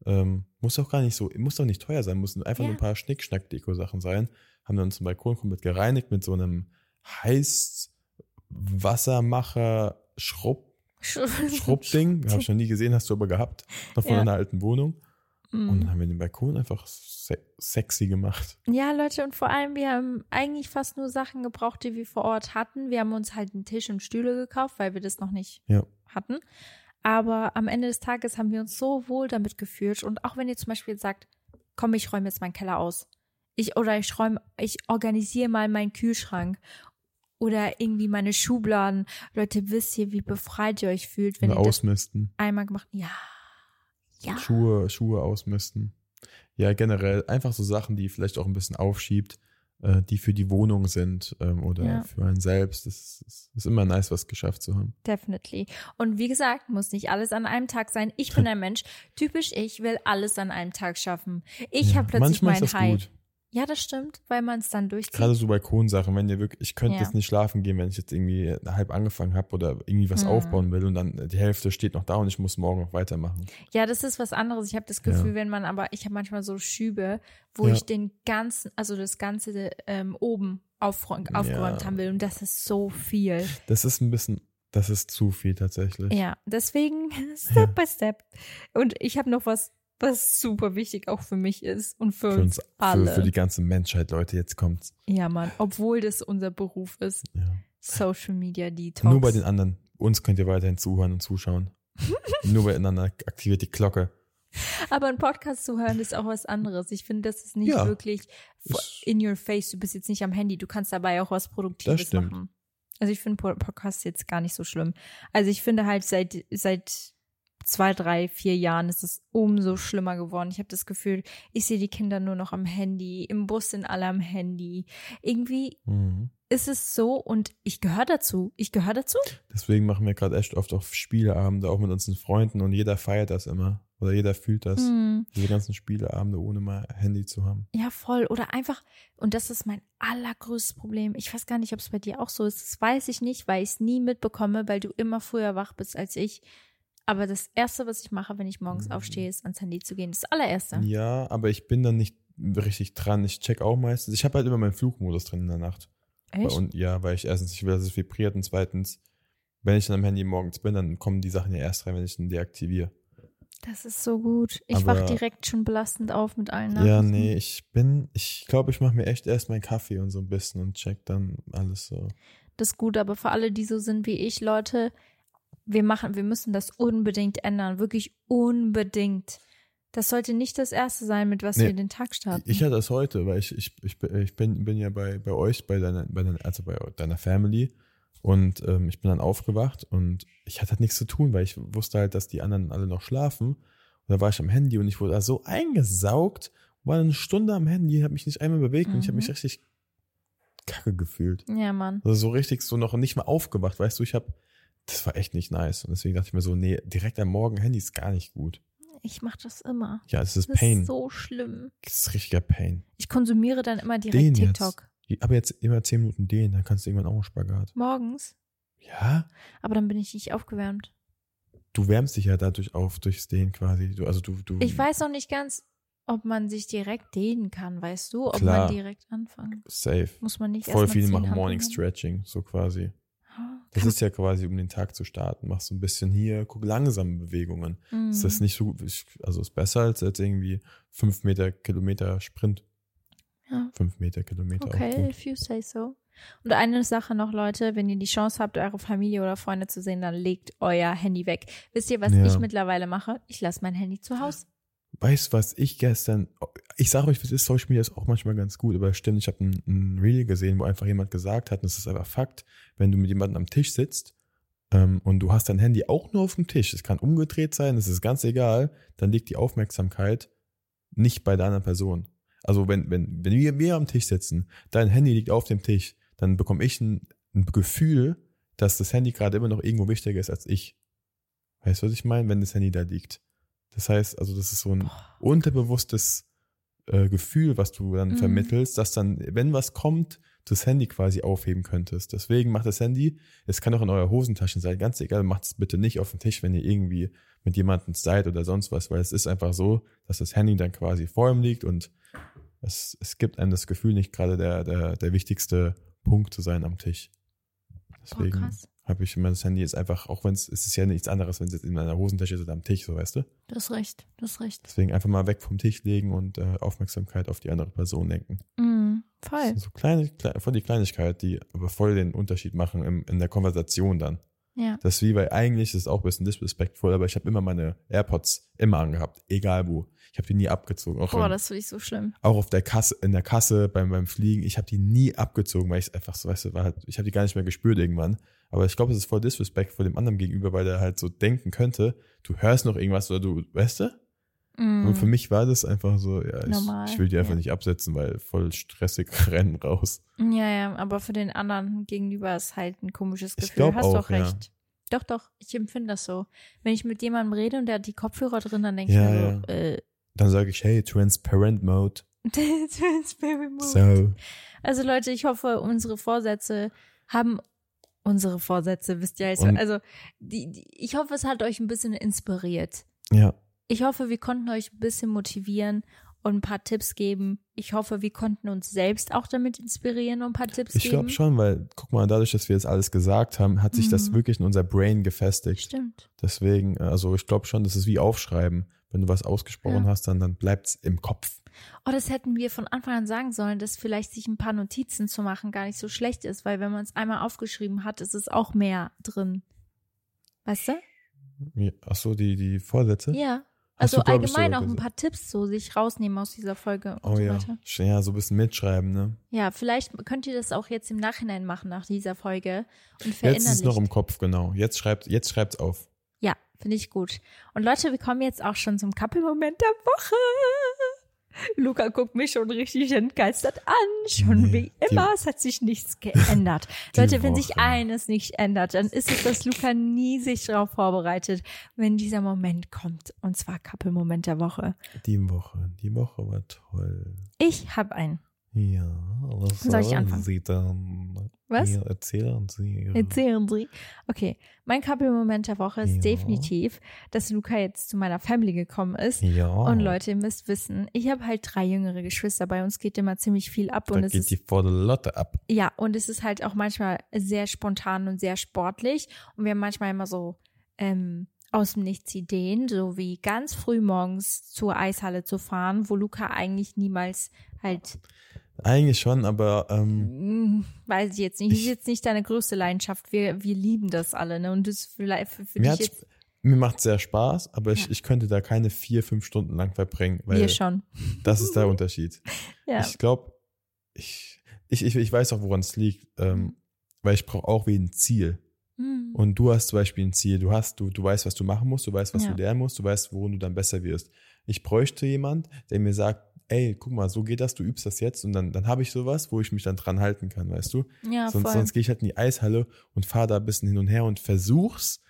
Speaker 2: Ähm, muss auch gar nicht so, muss doch nicht teuer sein, müssen einfach
Speaker 1: Ja.
Speaker 2: nur ein paar Schnick-Schnack-Deko-Sachen sein. Haben dann unseren Balkon komplett gereinigt mit so einem Heißwassermacher Schrubb, Schrubbding. Habe ich noch nie gesehen, hast du aber gehabt. Noch von
Speaker 1: Ja.
Speaker 2: einer alten Wohnung. Und
Speaker 1: Mm.
Speaker 2: dann haben wir den Balkon einfach se sexy gemacht.
Speaker 1: Ja, Leute, und vor allem, wir haben eigentlich fast nur Sachen gebraucht, die wir vor Ort hatten. Wir haben uns halt einen Tisch und Stühle gekauft, weil wir das noch nicht
Speaker 2: Ja.
Speaker 1: hatten. Aber am Ende des Tages haben wir uns so wohl damit gefühlt. Und auch wenn ihr zum Beispiel sagt, komm, ich räume jetzt meinen Keller aus. Ich, oder ich räume, ich organisiere mal meinen Kühlschrank. Oder irgendwie meine Schubladen. Leute, wisst ihr, wie befreit ihr euch fühlt, wenn
Speaker 2: Oder
Speaker 1: ihr das
Speaker 2: ausmisten.
Speaker 1: einmal gemacht Ja. Ja.
Speaker 2: Schuhe, Schuhe ausmisten. Ja, generell einfach so Sachen, die vielleicht auch ein bisschen aufschiebt, äh, die für die Wohnung sind ähm, oder
Speaker 1: Ja.
Speaker 2: für einen selbst. Das ist, ist immer nice, was geschafft zu haben.
Speaker 1: Definitely. Und wie gesagt, muss nicht alles an einem Tag sein. Ich bin [laughs] ein Mensch, typisch ich, will alles an einem Tag schaffen. Ich
Speaker 2: Ja,
Speaker 1: habe plötzlich mein High.
Speaker 2: gut.
Speaker 1: Ja, das stimmt, weil man es dann durchzieht.
Speaker 2: Gerade so Balkonsachen, wenn ihr wirklich, ich könnte
Speaker 1: Ja.
Speaker 2: jetzt nicht schlafen gehen, wenn ich jetzt irgendwie halb angefangen habe oder irgendwie was
Speaker 1: Mhm.
Speaker 2: aufbauen will und dann die Hälfte steht noch da und ich muss morgen noch weitermachen.
Speaker 1: Ja, das ist was anderes. Ich habe das
Speaker 2: Ja.
Speaker 1: Gefühl, wenn man aber, ich habe manchmal so Schübe, wo
Speaker 2: Ja.
Speaker 1: ich den ganzen, also das Ganze ähm, oben aufräum, aufgeräumt
Speaker 2: Ja.
Speaker 1: haben will. Und das ist so viel.
Speaker 2: Das ist ein bisschen, das ist zu viel tatsächlich.
Speaker 1: Ja, deswegen [laughs] Step by Step. Und ich habe noch was, was super wichtig auch für mich ist und für,
Speaker 2: Für
Speaker 1: uns
Speaker 2: uns,
Speaker 1: alle.
Speaker 2: für, für die ganze Menschheit, Leute, jetzt kommt's.
Speaker 1: ja, Mann. Obwohl das unser Beruf ist.
Speaker 2: Ja.
Speaker 1: Social Media Detox.
Speaker 2: Nur bei den anderen. Uns könnt ihr weiterhin zuhören und zuschauen. [laughs] Nur bei den anderen aktiviert die Glocke.
Speaker 1: Aber ein Podcast zu hören ist auch was anderes. Ich finde, das ist nicht
Speaker 2: Ja.
Speaker 1: wirklich in your face. Du bist jetzt nicht am Handy. Du kannst dabei auch was Produktives
Speaker 2: Das stimmt.
Speaker 1: machen. Also ich finde Po- Podcast jetzt gar nicht so schlimm. Also ich finde halt seit, seit zwei, drei, vier Jahren ist es umso schlimmer geworden. Ich habe das Gefühl, ich sehe die Kinder nur noch am Handy. Im Bus sind alle am Handy. Irgendwie
Speaker 2: Mhm.
Speaker 1: ist es so und ich gehöre dazu. Ich gehöre dazu.
Speaker 2: Deswegen machen wir gerade echt oft auch Spieleabende, auch mit unseren Freunden und jeder feiert das immer. Oder jeder fühlt das.
Speaker 1: Hm.
Speaker 2: Diese ganzen Spieleabende, ohne mal Handy zu haben.
Speaker 1: Ja, voll. Oder einfach, und das ist mein allergrößtes Problem. Ich weiß gar nicht, ob es bei dir auch so ist. Das weiß ich nicht, weil ich es nie mitbekomme, weil du immer früher wach bist als ich. Aber das Erste, was ich mache, wenn ich morgens
Speaker 2: Mhm.
Speaker 1: aufstehe, ist ans Handy zu gehen. Das allererste.
Speaker 2: Ja, aber ich bin dann nicht richtig dran. Ich check auch meistens. Ich habe halt immer meinen Flugmodus drin in der Nacht.
Speaker 1: Echt?
Speaker 2: Und ja, weil ich erstens, ich will, dass es vibriert und zweitens, wenn ich dann am Handy morgens bin, dann kommen die Sachen ja erst rein, wenn ich ihn deaktiviere.
Speaker 1: Das ist so gut. Ich wach direkt schon belastend auf mit allen
Speaker 2: Ja,
Speaker 1: Nachrichten.
Speaker 2: nee, ich bin, ich glaube, ich mache mir echt erst meinen Kaffee und so ein bisschen und check dann alles so.
Speaker 1: Das ist gut, aber für alle, die so sind wie ich, Leute, wir machen, wir müssen das unbedingt ändern. Wirklich unbedingt. Das sollte nicht das Erste sein, mit was
Speaker 2: Nee,
Speaker 1: wir den Tag starten.
Speaker 2: Ich hatte das heute, weil ich, ich, ich, ich bin, bin ja bei, bei euch, bei deiner, bei deiner, also bei deiner Family Und ähm, ich bin dann aufgewacht und ich hatte halt nichts zu tun, weil ich wusste halt, dass die anderen alle noch schlafen. Und da war ich am Handy und ich wurde da so eingesaugt, war eine Stunde am Handy, habe mich nicht einmal bewegt und ich habe mich
Speaker 1: Mhm.
Speaker 2: richtig kacke gefühlt.
Speaker 1: Ja, Mann.
Speaker 2: Also so richtig so noch nicht mal aufgewacht, weißt du, ich habe, das war echt nicht nice. Und deswegen dachte ich mir so, nee, direkt am Morgen Handy ist gar nicht gut.
Speaker 1: Ich mache das immer.
Speaker 2: Ja, es ist
Speaker 1: Das
Speaker 2: Pain.
Speaker 1: ist so schlimm.
Speaker 2: Das ist richtiger Pain.
Speaker 1: Ich konsumiere dann immer
Speaker 2: Den
Speaker 1: direkt
Speaker 2: jetzt.
Speaker 1: TikTok.
Speaker 2: Aber jetzt immer zehn Minuten den, dann kannst du irgendwann auch einen Spagat.
Speaker 1: Morgens.
Speaker 2: Ja,
Speaker 1: Aber dann bin ich nicht aufgewärmt.
Speaker 2: du wärmst dich ja dadurch auf, durchs Dehnen quasi. Du, also du, du.
Speaker 1: Ich weiß noch nicht ganz, ob man sich direkt dehnen kann, weißt du? Ob
Speaker 2: Klar.
Speaker 1: man direkt anfangen.
Speaker 2: Safe.
Speaker 1: Muss man nicht
Speaker 2: Voll viele machen? Morning Stretching, so quasi. Das ist ja quasi, um den Tag zu starten. Machst du ein bisschen hier, guck langsame Bewegungen.
Speaker 1: Mm.
Speaker 2: Ist das nicht so, ich- also ist besser als jetzt irgendwie fünf Meter Kilometer Sprint.
Speaker 1: Ja.
Speaker 2: Fünf Meter Kilometer
Speaker 1: Okay,
Speaker 2: gut.
Speaker 1: if you say so. Und eine Sache noch, Leute, wenn ihr die Chance habt, eure Familie oder Freunde zu sehen, dann legt euer Handy weg. Wisst ihr, was
Speaker 2: Ja.
Speaker 1: ich mittlerweile mache? Ich lasse mein Handy zu Hause.
Speaker 2: Weißt du, was ich gestern, ich sage euch, was ist, Social Media ist auch manchmal ganz gut, aber stimmt, ich habe ein, ein Reel gesehen, wo einfach jemand gesagt hat, und das ist aber Fakt, wenn du mit jemandem am Tisch sitzt ähm, und du hast dein Handy auch nur auf dem Tisch, es kann umgedreht sein, es ist ganz egal, dann liegt die Aufmerksamkeit nicht bei der anderen Person. Also wenn, wenn, wenn wir, wir am Tisch sitzen, dein Handy liegt auf dem Tisch, dann bekomme ich ein, ein Gefühl, dass das Handy gerade immer noch irgendwo wichtiger ist als ich. Weißt du, was ich meine, wenn das Handy da liegt? Das heißt, also das ist so ein unterbewusstes äh, Gefühl, was du dann
Speaker 1: Mhm.
Speaker 2: vermittelst, dass dann, wenn was kommt, das Handy quasi aufheben könntest. Deswegen macht das Handy, es kann auch in eurer Hosentasche sein, ganz egal, macht es bitte nicht auf den Tisch, wenn ihr irgendwie mit jemandem seid oder sonst was, weil es ist einfach so, dass das Handy dann quasi vor ihm liegt und es, es gibt einem das Gefühl, nicht gerade der, der, der wichtigste Punkt zu sein am Tisch. Deswegen habe ich immer das Handy jetzt einfach, auch wenn es, es ist ja nichts anderes, wenn es jetzt in einer Hosentasche ist oder am Tisch, so weißt du?
Speaker 1: Du hast recht, du hast recht.
Speaker 2: Deswegen einfach mal weg vom Tisch legen und äh, Aufmerksamkeit auf die andere Person lenken. Das
Speaker 1: voll.
Speaker 2: so kleine, voll die Kleinigkeit, die aber voll den Unterschied machen im, in der Konversation dann.
Speaker 1: Ja.
Speaker 2: Das ist wie, weil eigentlich ist es auch ein bisschen disrespektvoll, aber ich habe immer meine AirPods immer angehabt, egal wo. Ich habe die nie abgezogen. Auch,
Speaker 1: Boah,
Speaker 2: wenn,
Speaker 1: das finde ich so schlimm.
Speaker 2: auch auf der Kasse, in der Kasse beim, beim Fliegen, ich habe die nie abgezogen, weil ich einfach so, weißt du, halt, ich habe die gar nicht mehr gespürt irgendwann. Aber ich glaube, es ist voll disrespectful dem anderen gegenüber, weil der halt so denken könnte, du hörst noch irgendwas oder du, weißt du?
Speaker 1: Mm.
Speaker 2: Und für mich war das einfach so, ja, ich,
Speaker 1: Normal,
Speaker 2: ich will die einfach
Speaker 1: ja.
Speaker 2: nicht absetzen, weil voll stressig [laughs] rennen raus.
Speaker 1: Ja, ja, aber für den anderen gegenüber ist halt ein komisches
Speaker 2: Ich
Speaker 1: Gefühl.
Speaker 2: glaub
Speaker 1: Hast du
Speaker 2: auch, ja.
Speaker 1: recht. Doch, doch, ich empfinde das so. Wenn ich mit jemandem rede und der hat die Kopfhörer drin, dann denke
Speaker 2: Ja,
Speaker 1: ich mir so, äh,
Speaker 2: Dann sage ich, hey, Transparent Mode. [laughs]
Speaker 1: Transparent Mode.
Speaker 2: So.
Speaker 1: Also Leute, ich hoffe, unsere Vorsätze haben unsere Vorsätze, wisst ihr, also, also die, die, ich hoffe, es hat euch ein bisschen inspiriert.
Speaker 2: Ja,
Speaker 1: Ich hoffe, wir konnten euch ein bisschen motivieren und ein paar Tipps geben. Ich hoffe, wir konnten uns selbst auch damit inspirieren und ein paar Tipps
Speaker 2: ich
Speaker 1: geben.
Speaker 2: glaube schon, weil, guck mal, dadurch, dass wir jetzt alles gesagt haben, hat sich das
Speaker 1: Mhm.
Speaker 2: wirklich in unser Brain gefestigt.
Speaker 1: Stimmt.
Speaker 2: Deswegen, äh, also ich glaube schon, das ist wie Aufschreiben. Wenn du was ausgesprochen
Speaker 1: Ja.
Speaker 2: hast, dann, dann bleibt's im Kopf.
Speaker 1: Oh, das hätten wir von Anfang an sagen sollen, dass vielleicht sich ein paar Notizen zu machen gar nicht so schlecht ist, weil wenn man es einmal aufgeschrieben hat, ist es auch mehr drin. Weißt du?
Speaker 2: Ja, Ach so, die, die Vorsätze?
Speaker 1: Ja.
Speaker 2: Hast
Speaker 1: Also allgemein auch ein paar Tipps so sich rausnehmen aus dieser Folge und
Speaker 2: Oh
Speaker 1: so
Speaker 2: ja.
Speaker 1: weiter.
Speaker 2: Ja, so ein bisschen mitschreiben, ne?
Speaker 1: Ja, vielleicht könnt ihr das auch jetzt im Nachhinein machen nach dieser Folge und
Speaker 2: Jetzt ist es noch im Kopf, genau. Jetzt schreibt, jetzt schreibt's auf.
Speaker 1: Ja, finde ich gut. Und Leute, wir kommen jetzt auch schon zum Couple-Moment der Woche. Luca guckt mich schon richtig entgeistert an. Schon wie
Speaker 2: die-
Speaker 1: immer, es hat sich nichts [laughs] geändert.
Speaker 2: Die
Speaker 1: Leute, wenn sich eines nicht ändert, dann ist es, dass Luca nie sich darauf vorbereitet, wenn dieser Moment kommt. Und zwar Couple-Moment der Woche.
Speaker 2: Die Woche, die Woche war toll.
Speaker 1: Ich habe einen.
Speaker 2: Ja, was
Speaker 1: Soll ich anfangen?
Speaker 2: Sie dann?
Speaker 1: Was?
Speaker 2: Ja, erzählen Sie.
Speaker 1: Erzählen Sie. Okay, mein Couple-Moment der Woche ist
Speaker 2: Ja.
Speaker 1: definitiv, dass Luca jetzt zu meiner Family gekommen ist.
Speaker 2: Ja.
Speaker 1: Und Leute, ihr müsst wissen, ich habe halt drei jüngere Geschwister. Bei uns geht immer ziemlich viel ab
Speaker 2: da
Speaker 1: und es
Speaker 2: geht
Speaker 1: ist
Speaker 2: die volle Lotte ab.
Speaker 1: ja und es ist halt auch manchmal sehr spontan und sehr sportlich und wir haben manchmal immer so ähm, aus dem Nichts Ideen, so wie ganz früh morgens zur Eishalle zu fahren, wo Luca eigentlich niemals halt,
Speaker 2: Eigentlich schon, aber ähm,
Speaker 1: mh, weiß ich jetzt nicht, ist
Speaker 2: Ich-
Speaker 1: jetzt nicht deine größte Leidenschaft. Wir, wir lieben das alle, ne? Und das vielleicht für, für
Speaker 2: mir,
Speaker 1: dich jetzt
Speaker 2: mir macht sehr Spaß, aber ich,
Speaker 1: Ja.
Speaker 2: ich könnte da keine vier, fünf Stunden lang verbringen, weil
Speaker 1: wir schon.
Speaker 2: das ist der Unterschied. [laughs]
Speaker 1: Ja.
Speaker 2: Ich glaube, ich, ich, ich, ich weiß auch, woran es liegt. Ähm, weil ich brauche auch wie ein Ziel.
Speaker 1: Hm.
Speaker 2: Und du hast zum Beispiel ein Ziel, du hast, du, du weißt, was du machen musst, du weißt, was
Speaker 1: Ja.
Speaker 2: du lernen musst, du weißt, worin du dann besser wirst. Ich bräuchte jemand, der mir sagt, ey, guck mal, so geht das, du übst das jetzt und dann, dann habe ich sowas, wo ich mich dann dran halten kann, weißt du?
Speaker 1: Ja,
Speaker 2: sonst
Speaker 1: voll.
Speaker 2: sonst gehe ich halt in die Eishalle und fahre da ein bisschen hin und her und versuch's,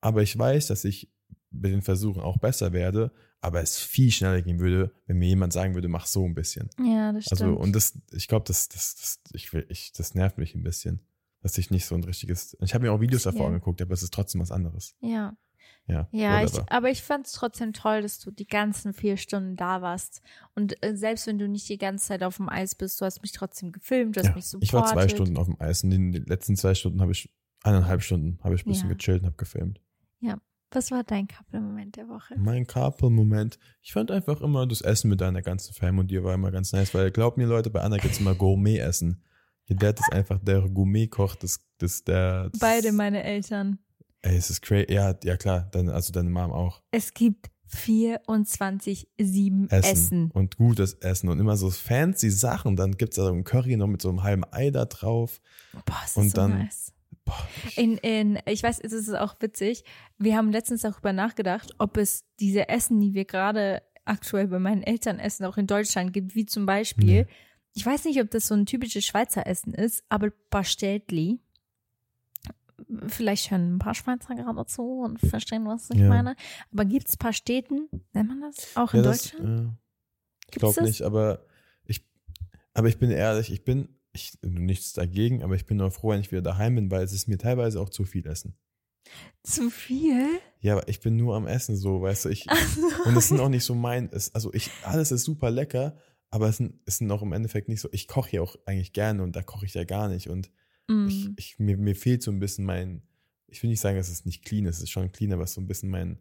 Speaker 2: aber ich weiß, dass ich mit den Versuchen auch besser werde, aber es viel schneller gehen würde, wenn mir jemand sagen würde, mach so ein bisschen.
Speaker 1: ja, das stimmt.
Speaker 2: Also, und das, ich glaube, das, das, das, ich will, ich, das nervt mich ein bisschen, dass ich nicht so ein richtiges, ich habe mir auch Videos davor
Speaker 1: Ja.
Speaker 2: angeguckt, aber es ist trotzdem was anderes.
Speaker 1: ja.
Speaker 2: Ja,
Speaker 1: Ja, ich, aber ich fand es trotzdem toll, dass du die ganzen vier Stunden da warst. Und äh, selbst wenn du nicht die ganze Zeit auf dem Eis bist, du hast mich trotzdem gefilmt, du hast
Speaker 2: ja,
Speaker 1: mich supportet.
Speaker 2: ich war zwei Stunden auf dem Eis und in den letzten zwei Stunden habe ich, eineinhalb Stunden habe ich ein bisschen
Speaker 1: Ja.
Speaker 2: gechillt und habe gefilmt.
Speaker 1: Was war dein Couple-Moment der Woche?
Speaker 2: Mein Couple-Moment, ich fand einfach immer das Essen mit deiner ganzen Fam und dir war immer ganz nice, weil glaub mir Leute, bei Anna gibt's immer Gourmet-Essen. Ihr Dad ist einfach der Gourmet-Koch, das, das, der, das,
Speaker 1: Beide meine Eltern.
Speaker 2: Ey, es ist crazy, ja, ja klar, dann, also deine Mom auch.
Speaker 1: Es gibt 24-7
Speaker 2: Essen.
Speaker 1: Essen.
Speaker 2: Und gutes Essen und immer so fancy Sachen. Dann gibt's da so ein Curry noch mit so einem halben Ei da drauf.
Speaker 1: Boah, es ist
Speaker 2: Und
Speaker 1: so
Speaker 2: dann-
Speaker 1: nice.
Speaker 2: Boah,
Speaker 1: In, in, ich weiß, es ist auch witzig. Wir haben letztens darüber nachgedacht, ob es diese Essen, die wir gerade aktuell bei meinen Eltern essen, auch in Deutschland gibt, wie zum Beispiel,
Speaker 2: Nee.
Speaker 1: ich weiß nicht, ob das so ein typisches Schweizer Essen ist, aber Pastelli. Vielleicht hören ein paar Schweizer gerade zu und verstehen, was ich
Speaker 2: Ja.
Speaker 1: meine. Aber gibt es Pasteten? Nennt man das auch in
Speaker 2: ja, das,
Speaker 1: Deutschland?
Speaker 2: äh, ich
Speaker 1: Gibt's
Speaker 2: glaube
Speaker 1: das?
Speaker 2: nicht, aber ich, aber ich bin ehrlich, ich bin, ich, nichts dagegen, aber ich bin nur froh, wenn ich wieder daheim bin, weil es ist mir teilweise auch zu viel Essen.
Speaker 1: Zu viel?
Speaker 2: Ja, aber ich bin nur am Essen so, weißt du, ich,
Speaker 1: Also,
Speaker 2: und es sind auch nicht so mein, es, also ich, alles ist super lecker, aber es sind, es sind auch im Endeffekt nicht so, ich koche ja auch eigentlich gerne und da koche ich ja gar nicht und
Speaker 1: Mm.
Speaker 2: ich, ich, mir, mir fehlt so ein bisschen mein, ich will nicht sagen, dass es nicht clean ist, es ist schon clean, aber es ist so ein bisschen mein,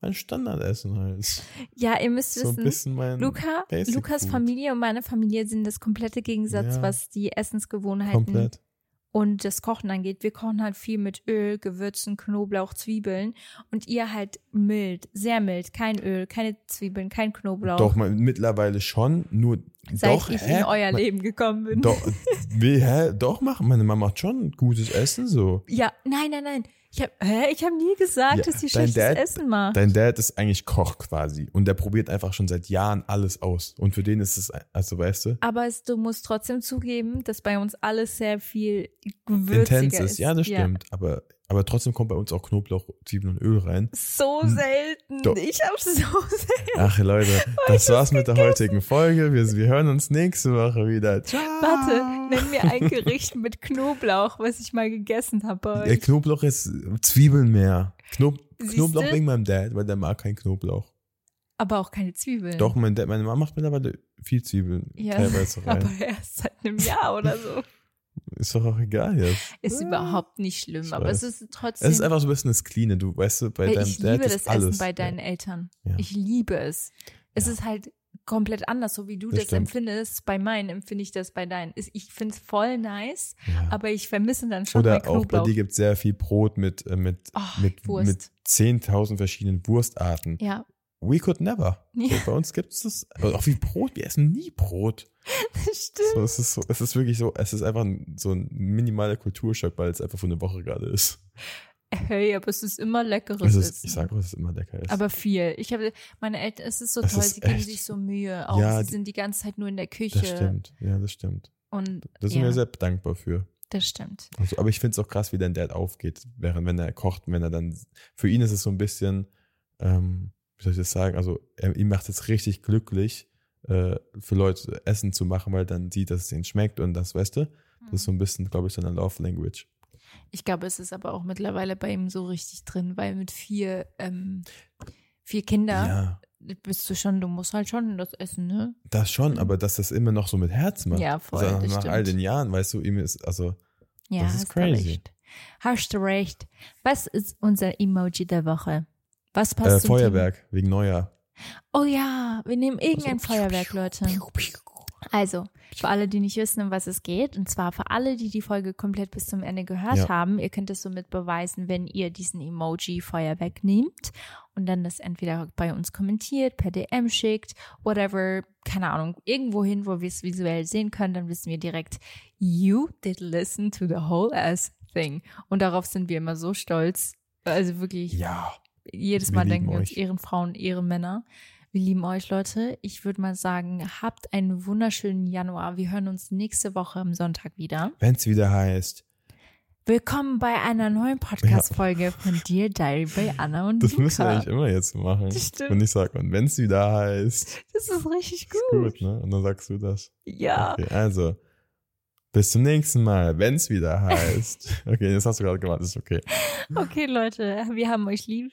Speaker 2: mein Standardessen halt.
Speaker 1: ja, ihr müsst
Speaker 2: So ein
Speaker 1: wissen, Luca,
Speaker 2: Basic
Speaker 1: Lukas
Speaker 2: Food.
Speaker 1: Familie und meine Familie sind das komplette Gegensatz,
Speaker 2: Ja.
Speaker 1: was die Essensgewohnheiten
Speaker 2: komplett.
Speaker 1: Und das Kochen angeht. Wir kochen halt viel mit Öl, Gewürzen, Knoblauch, Zwiebeln und ihr halt mild, sehr mild, kein Öl, keine Zwiebeln, kein Knoblauch.
Speaker 2: Doch, mal, mittlerweile schon, nur
Speaker 1: Seit
Speaker 2: doch,
Speaker 1: ich
Speaker 2: hä?
Speaker 1: in euer
Speaker 2: Ma-
Speaker 1: Leben gekommen bin.
Speaker 2: Doch, wie, hä? Doch, machen. Meine Mama macht schon gutes Essen so.
Speaker 1: Ja, nein, nein, nein. Ich habe habe nie gesagt,
Speaker 2: Ja,
Speaker 1: dass sie schlechtes
Speaker 2: Dad-
Speaker 1: Essen macht.
Speaker 2: Dein Dad ist eigentlich Koch quasi und der probiert einfach schon seit Jahren alles aus. Und für den ist es, also weißt du,
Speaker 1: Aber es, du musst trotzdem zugeben, dass bei uns alles sehr viel gewürziger
Speaker 2: intens ist.
Speaker 1: ist.
Speaker 2: Ja, das stimmt. Aber, aber trotzdem kommt bei uns auch Knoblauch, Zwiebeln und Öl rein.
Speaker 1: So
Speaker 2: Hm.
Speaker 1: selten.
Speaker 2: Doch.
Speaker 1: Ich habe so selten.
Speaker 2: Ach Leute, [laughs] das war's mit der heutigen Folge. Wir, wir hören uns nächste Woche wieder. Ciao.
Speaker 1: Warte, nenn mir ein Gericht mit Knoblauch, was ich mal gegessen habe euch.
Speaker 2: Knoblauch ist Zwiebeln mehr. Knob
Speaker 1: Siehste?
Speaker 2: Knoblauch wegen meinem Dad, weil der mag keinen Knoblauch.
Speaker 1: Aber auch keine Zwiebeln.
Speaker 2: Doch, mein Dad, meine Mama macht mittlerweile viel Zwiebeln
Speaker 1: Ja,
Speaker 2: teilweise [laughs] rein.
Speaker 1: aber erst seit einem Jahr oder so.
Speaker 2: Ist doch auch egal jetzt.
Speaker 1: Ist
Speaker 2: Ja.
Speaker 1: überhaupt nicht schlimm,
Speaker 2: Ich
Speaker 1: aber
Speaker 2: weiß.
Speaker 1: es ist trotzdem.
Speaker 2: Es ist einfach so ein bisschen das Cleane, du weißt du, bei deinem
Speaker 1: ich
Speaker 2: Dad
Speaker 1: liebe
Speaker 2: ist
Speaker 1: das
Speaker 2: alles.
Speaker 1: Essen bei deinen Eltern.
Speaker 2: Ja.
Speaker 1: Ich liebe es. Es
Speaker 2: Ja.
Speaker 1: ist halt komplett anders, so wie du
Speaker 2: Das
Speaker 1: das, empfindest. Bei meinen empfinde ich das bei deinen. Ich finde es voll nice,
Speaker 2: ja.
Speaker 1: aber ich vermisse dann schon
Speaker 2: Oder auch bei dir gibt es sehr viel Brot mit, äh, mit,
Speaker 1: Oh,
Speaker 2: mit,
Speaker 1: Wurst.
Speaker 2: mit 10.000 verschiedenen Wurstarten.
Speaker 1: ja,
Speaker 2: We could never.
Speaker 1: Ja.
Speaker 2: So, bei uns gibt es das. Auch wie Brot, wir essen nie Brot.
Speaker 1: das [laughs] stimmt.
Speaker 2: So, es, ist so, es ist wirklich so, es ist einfach ein, so ein minimaler Kulturschock, weil es einfach für eine Woche gerade ist.
Speaker 1: Hey, aber es ist immer leckeres
Speaker 2: Es ist,
Speaker 1: Essen.
Speaker 2: ich sage, dass es immer lecker ist.
Speaker 1: aber viel. Ich habe meine Eltern, es ist so
Speaker 2: Es
Speaker 1: toll,
Speaker 2: ist
Speaker 1: sie geben sich so Mühe. Auch
Speaker 2: Ja,
Speaker 1: sie sind die ganze Zeit nur in der Küche.
Speaker 2: das stimmt. Ja, das stimmt.
Speaker 1: Und
Speaker 2: Da sind
Speaker 1: ja,
Speaker 2: wir sehr dankbar für.
Speaker 1: das stimmt.
Speaker 2: Also, aber ich finde es auch krass, wie dein Dad aufgeht, während wenn er kocht, wenn er dann, für ihn ist es so ein bisschen, ähm, wie soll ich das sagen, also er, ihm macht es richtig glücklich, äh, für Leute Essen zu machen, weil dann sieht, dass es ihnen schmeckt und das, weißt du, das ist so ein bisschen, glaube ich, seine Love Language.
Speaker 1: Ich glaube, es ist aber auch mittlerweile bei ihm so richtig drin, weil mit vier, ähm, vier Kindern
Speaker 2: Ja,
Speaker 1: bist du schon, du musst halt schon das essen, ne?
Speaker 2: das schon, aber dass das immer noch so mit Herz macht.
Speaker 1: Ja, voll,
Speaker 2: Also nach all
Speaker 1: stimmt.
Speaker 2: den Jahren, weißt du, ihm ist, also,
Speaker 1: Ja,
Speaker 2: Das ist
Speaker 1: hast
Speaker 2: crazy.
Speaker 1: du recht. Hast du recht. Was ist unser Emoji der Woche? Was passt
Speaker 2: äh,
Speaker 1: zum
Speaker 2: Feuerwerk, wegen Neujahr.
Speaker 1: Thema? Oh ja, wir nehmen irgendein
Speaker 2: Also,
Speaker 1: Feuerwerk, Leute. Also, für alle, die nicht wissen, um was es geht, und zwar für alle, die die Folge komplett bis zum Ende gehört
Speaker 2: Ja.
Speaker 1: haben, ihr könnt es somit beweisen, wenn ihr diesen Emoji Feuerwerk nehmt und dann das entweder bei uns kommentiert, per DM schickt, whatever, keine Ahnung, irgendwo hin, wo wir es visuell sehen können, dann wissen wir direkt, you did listen to the whole ass thing. Und darauf sind wir immer so stolz. Also wirklich,
Speaker 2: Ja.
Speaker 1: Jedes
Speaker 2: wir
Speaker 1: Mal
Speaker 2: lieben
Speaker 1: denken wir uns. Ehrenfrauen, Ehrenmänner. Wir lieben euch, Leute. Ich würde mal sagen, habt einen wunderschönen Januar. Wir hören uns nächste Woche am Sonntag wieder.
Speaker 2: Wenn es wieder heißt,
Speaker 1: Willkommen bei einer neuen Podcast-Folge von Dear Diary bei Anna und
Speaker 2: das
Speaker 1: Luca.
Speaker 2: müssen wir eigentlich immer jetzt machen.
Speaker 1: Das stimmt.
Speaker 2: Und ich sage, und wenn es wieder heißt,
Speaker 1: Das ist richtig gut.
Speaker 2: ist gut, ne? Und dann sagst du das.
Speaker 1: Ja.
Speaker 2: Okay, also, bis zum nächsten Mal, wenn es wieder heißt. [laughs] Okay, das hast du gerade gemacht, ist okay.
Speaker 1: Okay, Leute, wir haben euch lieb.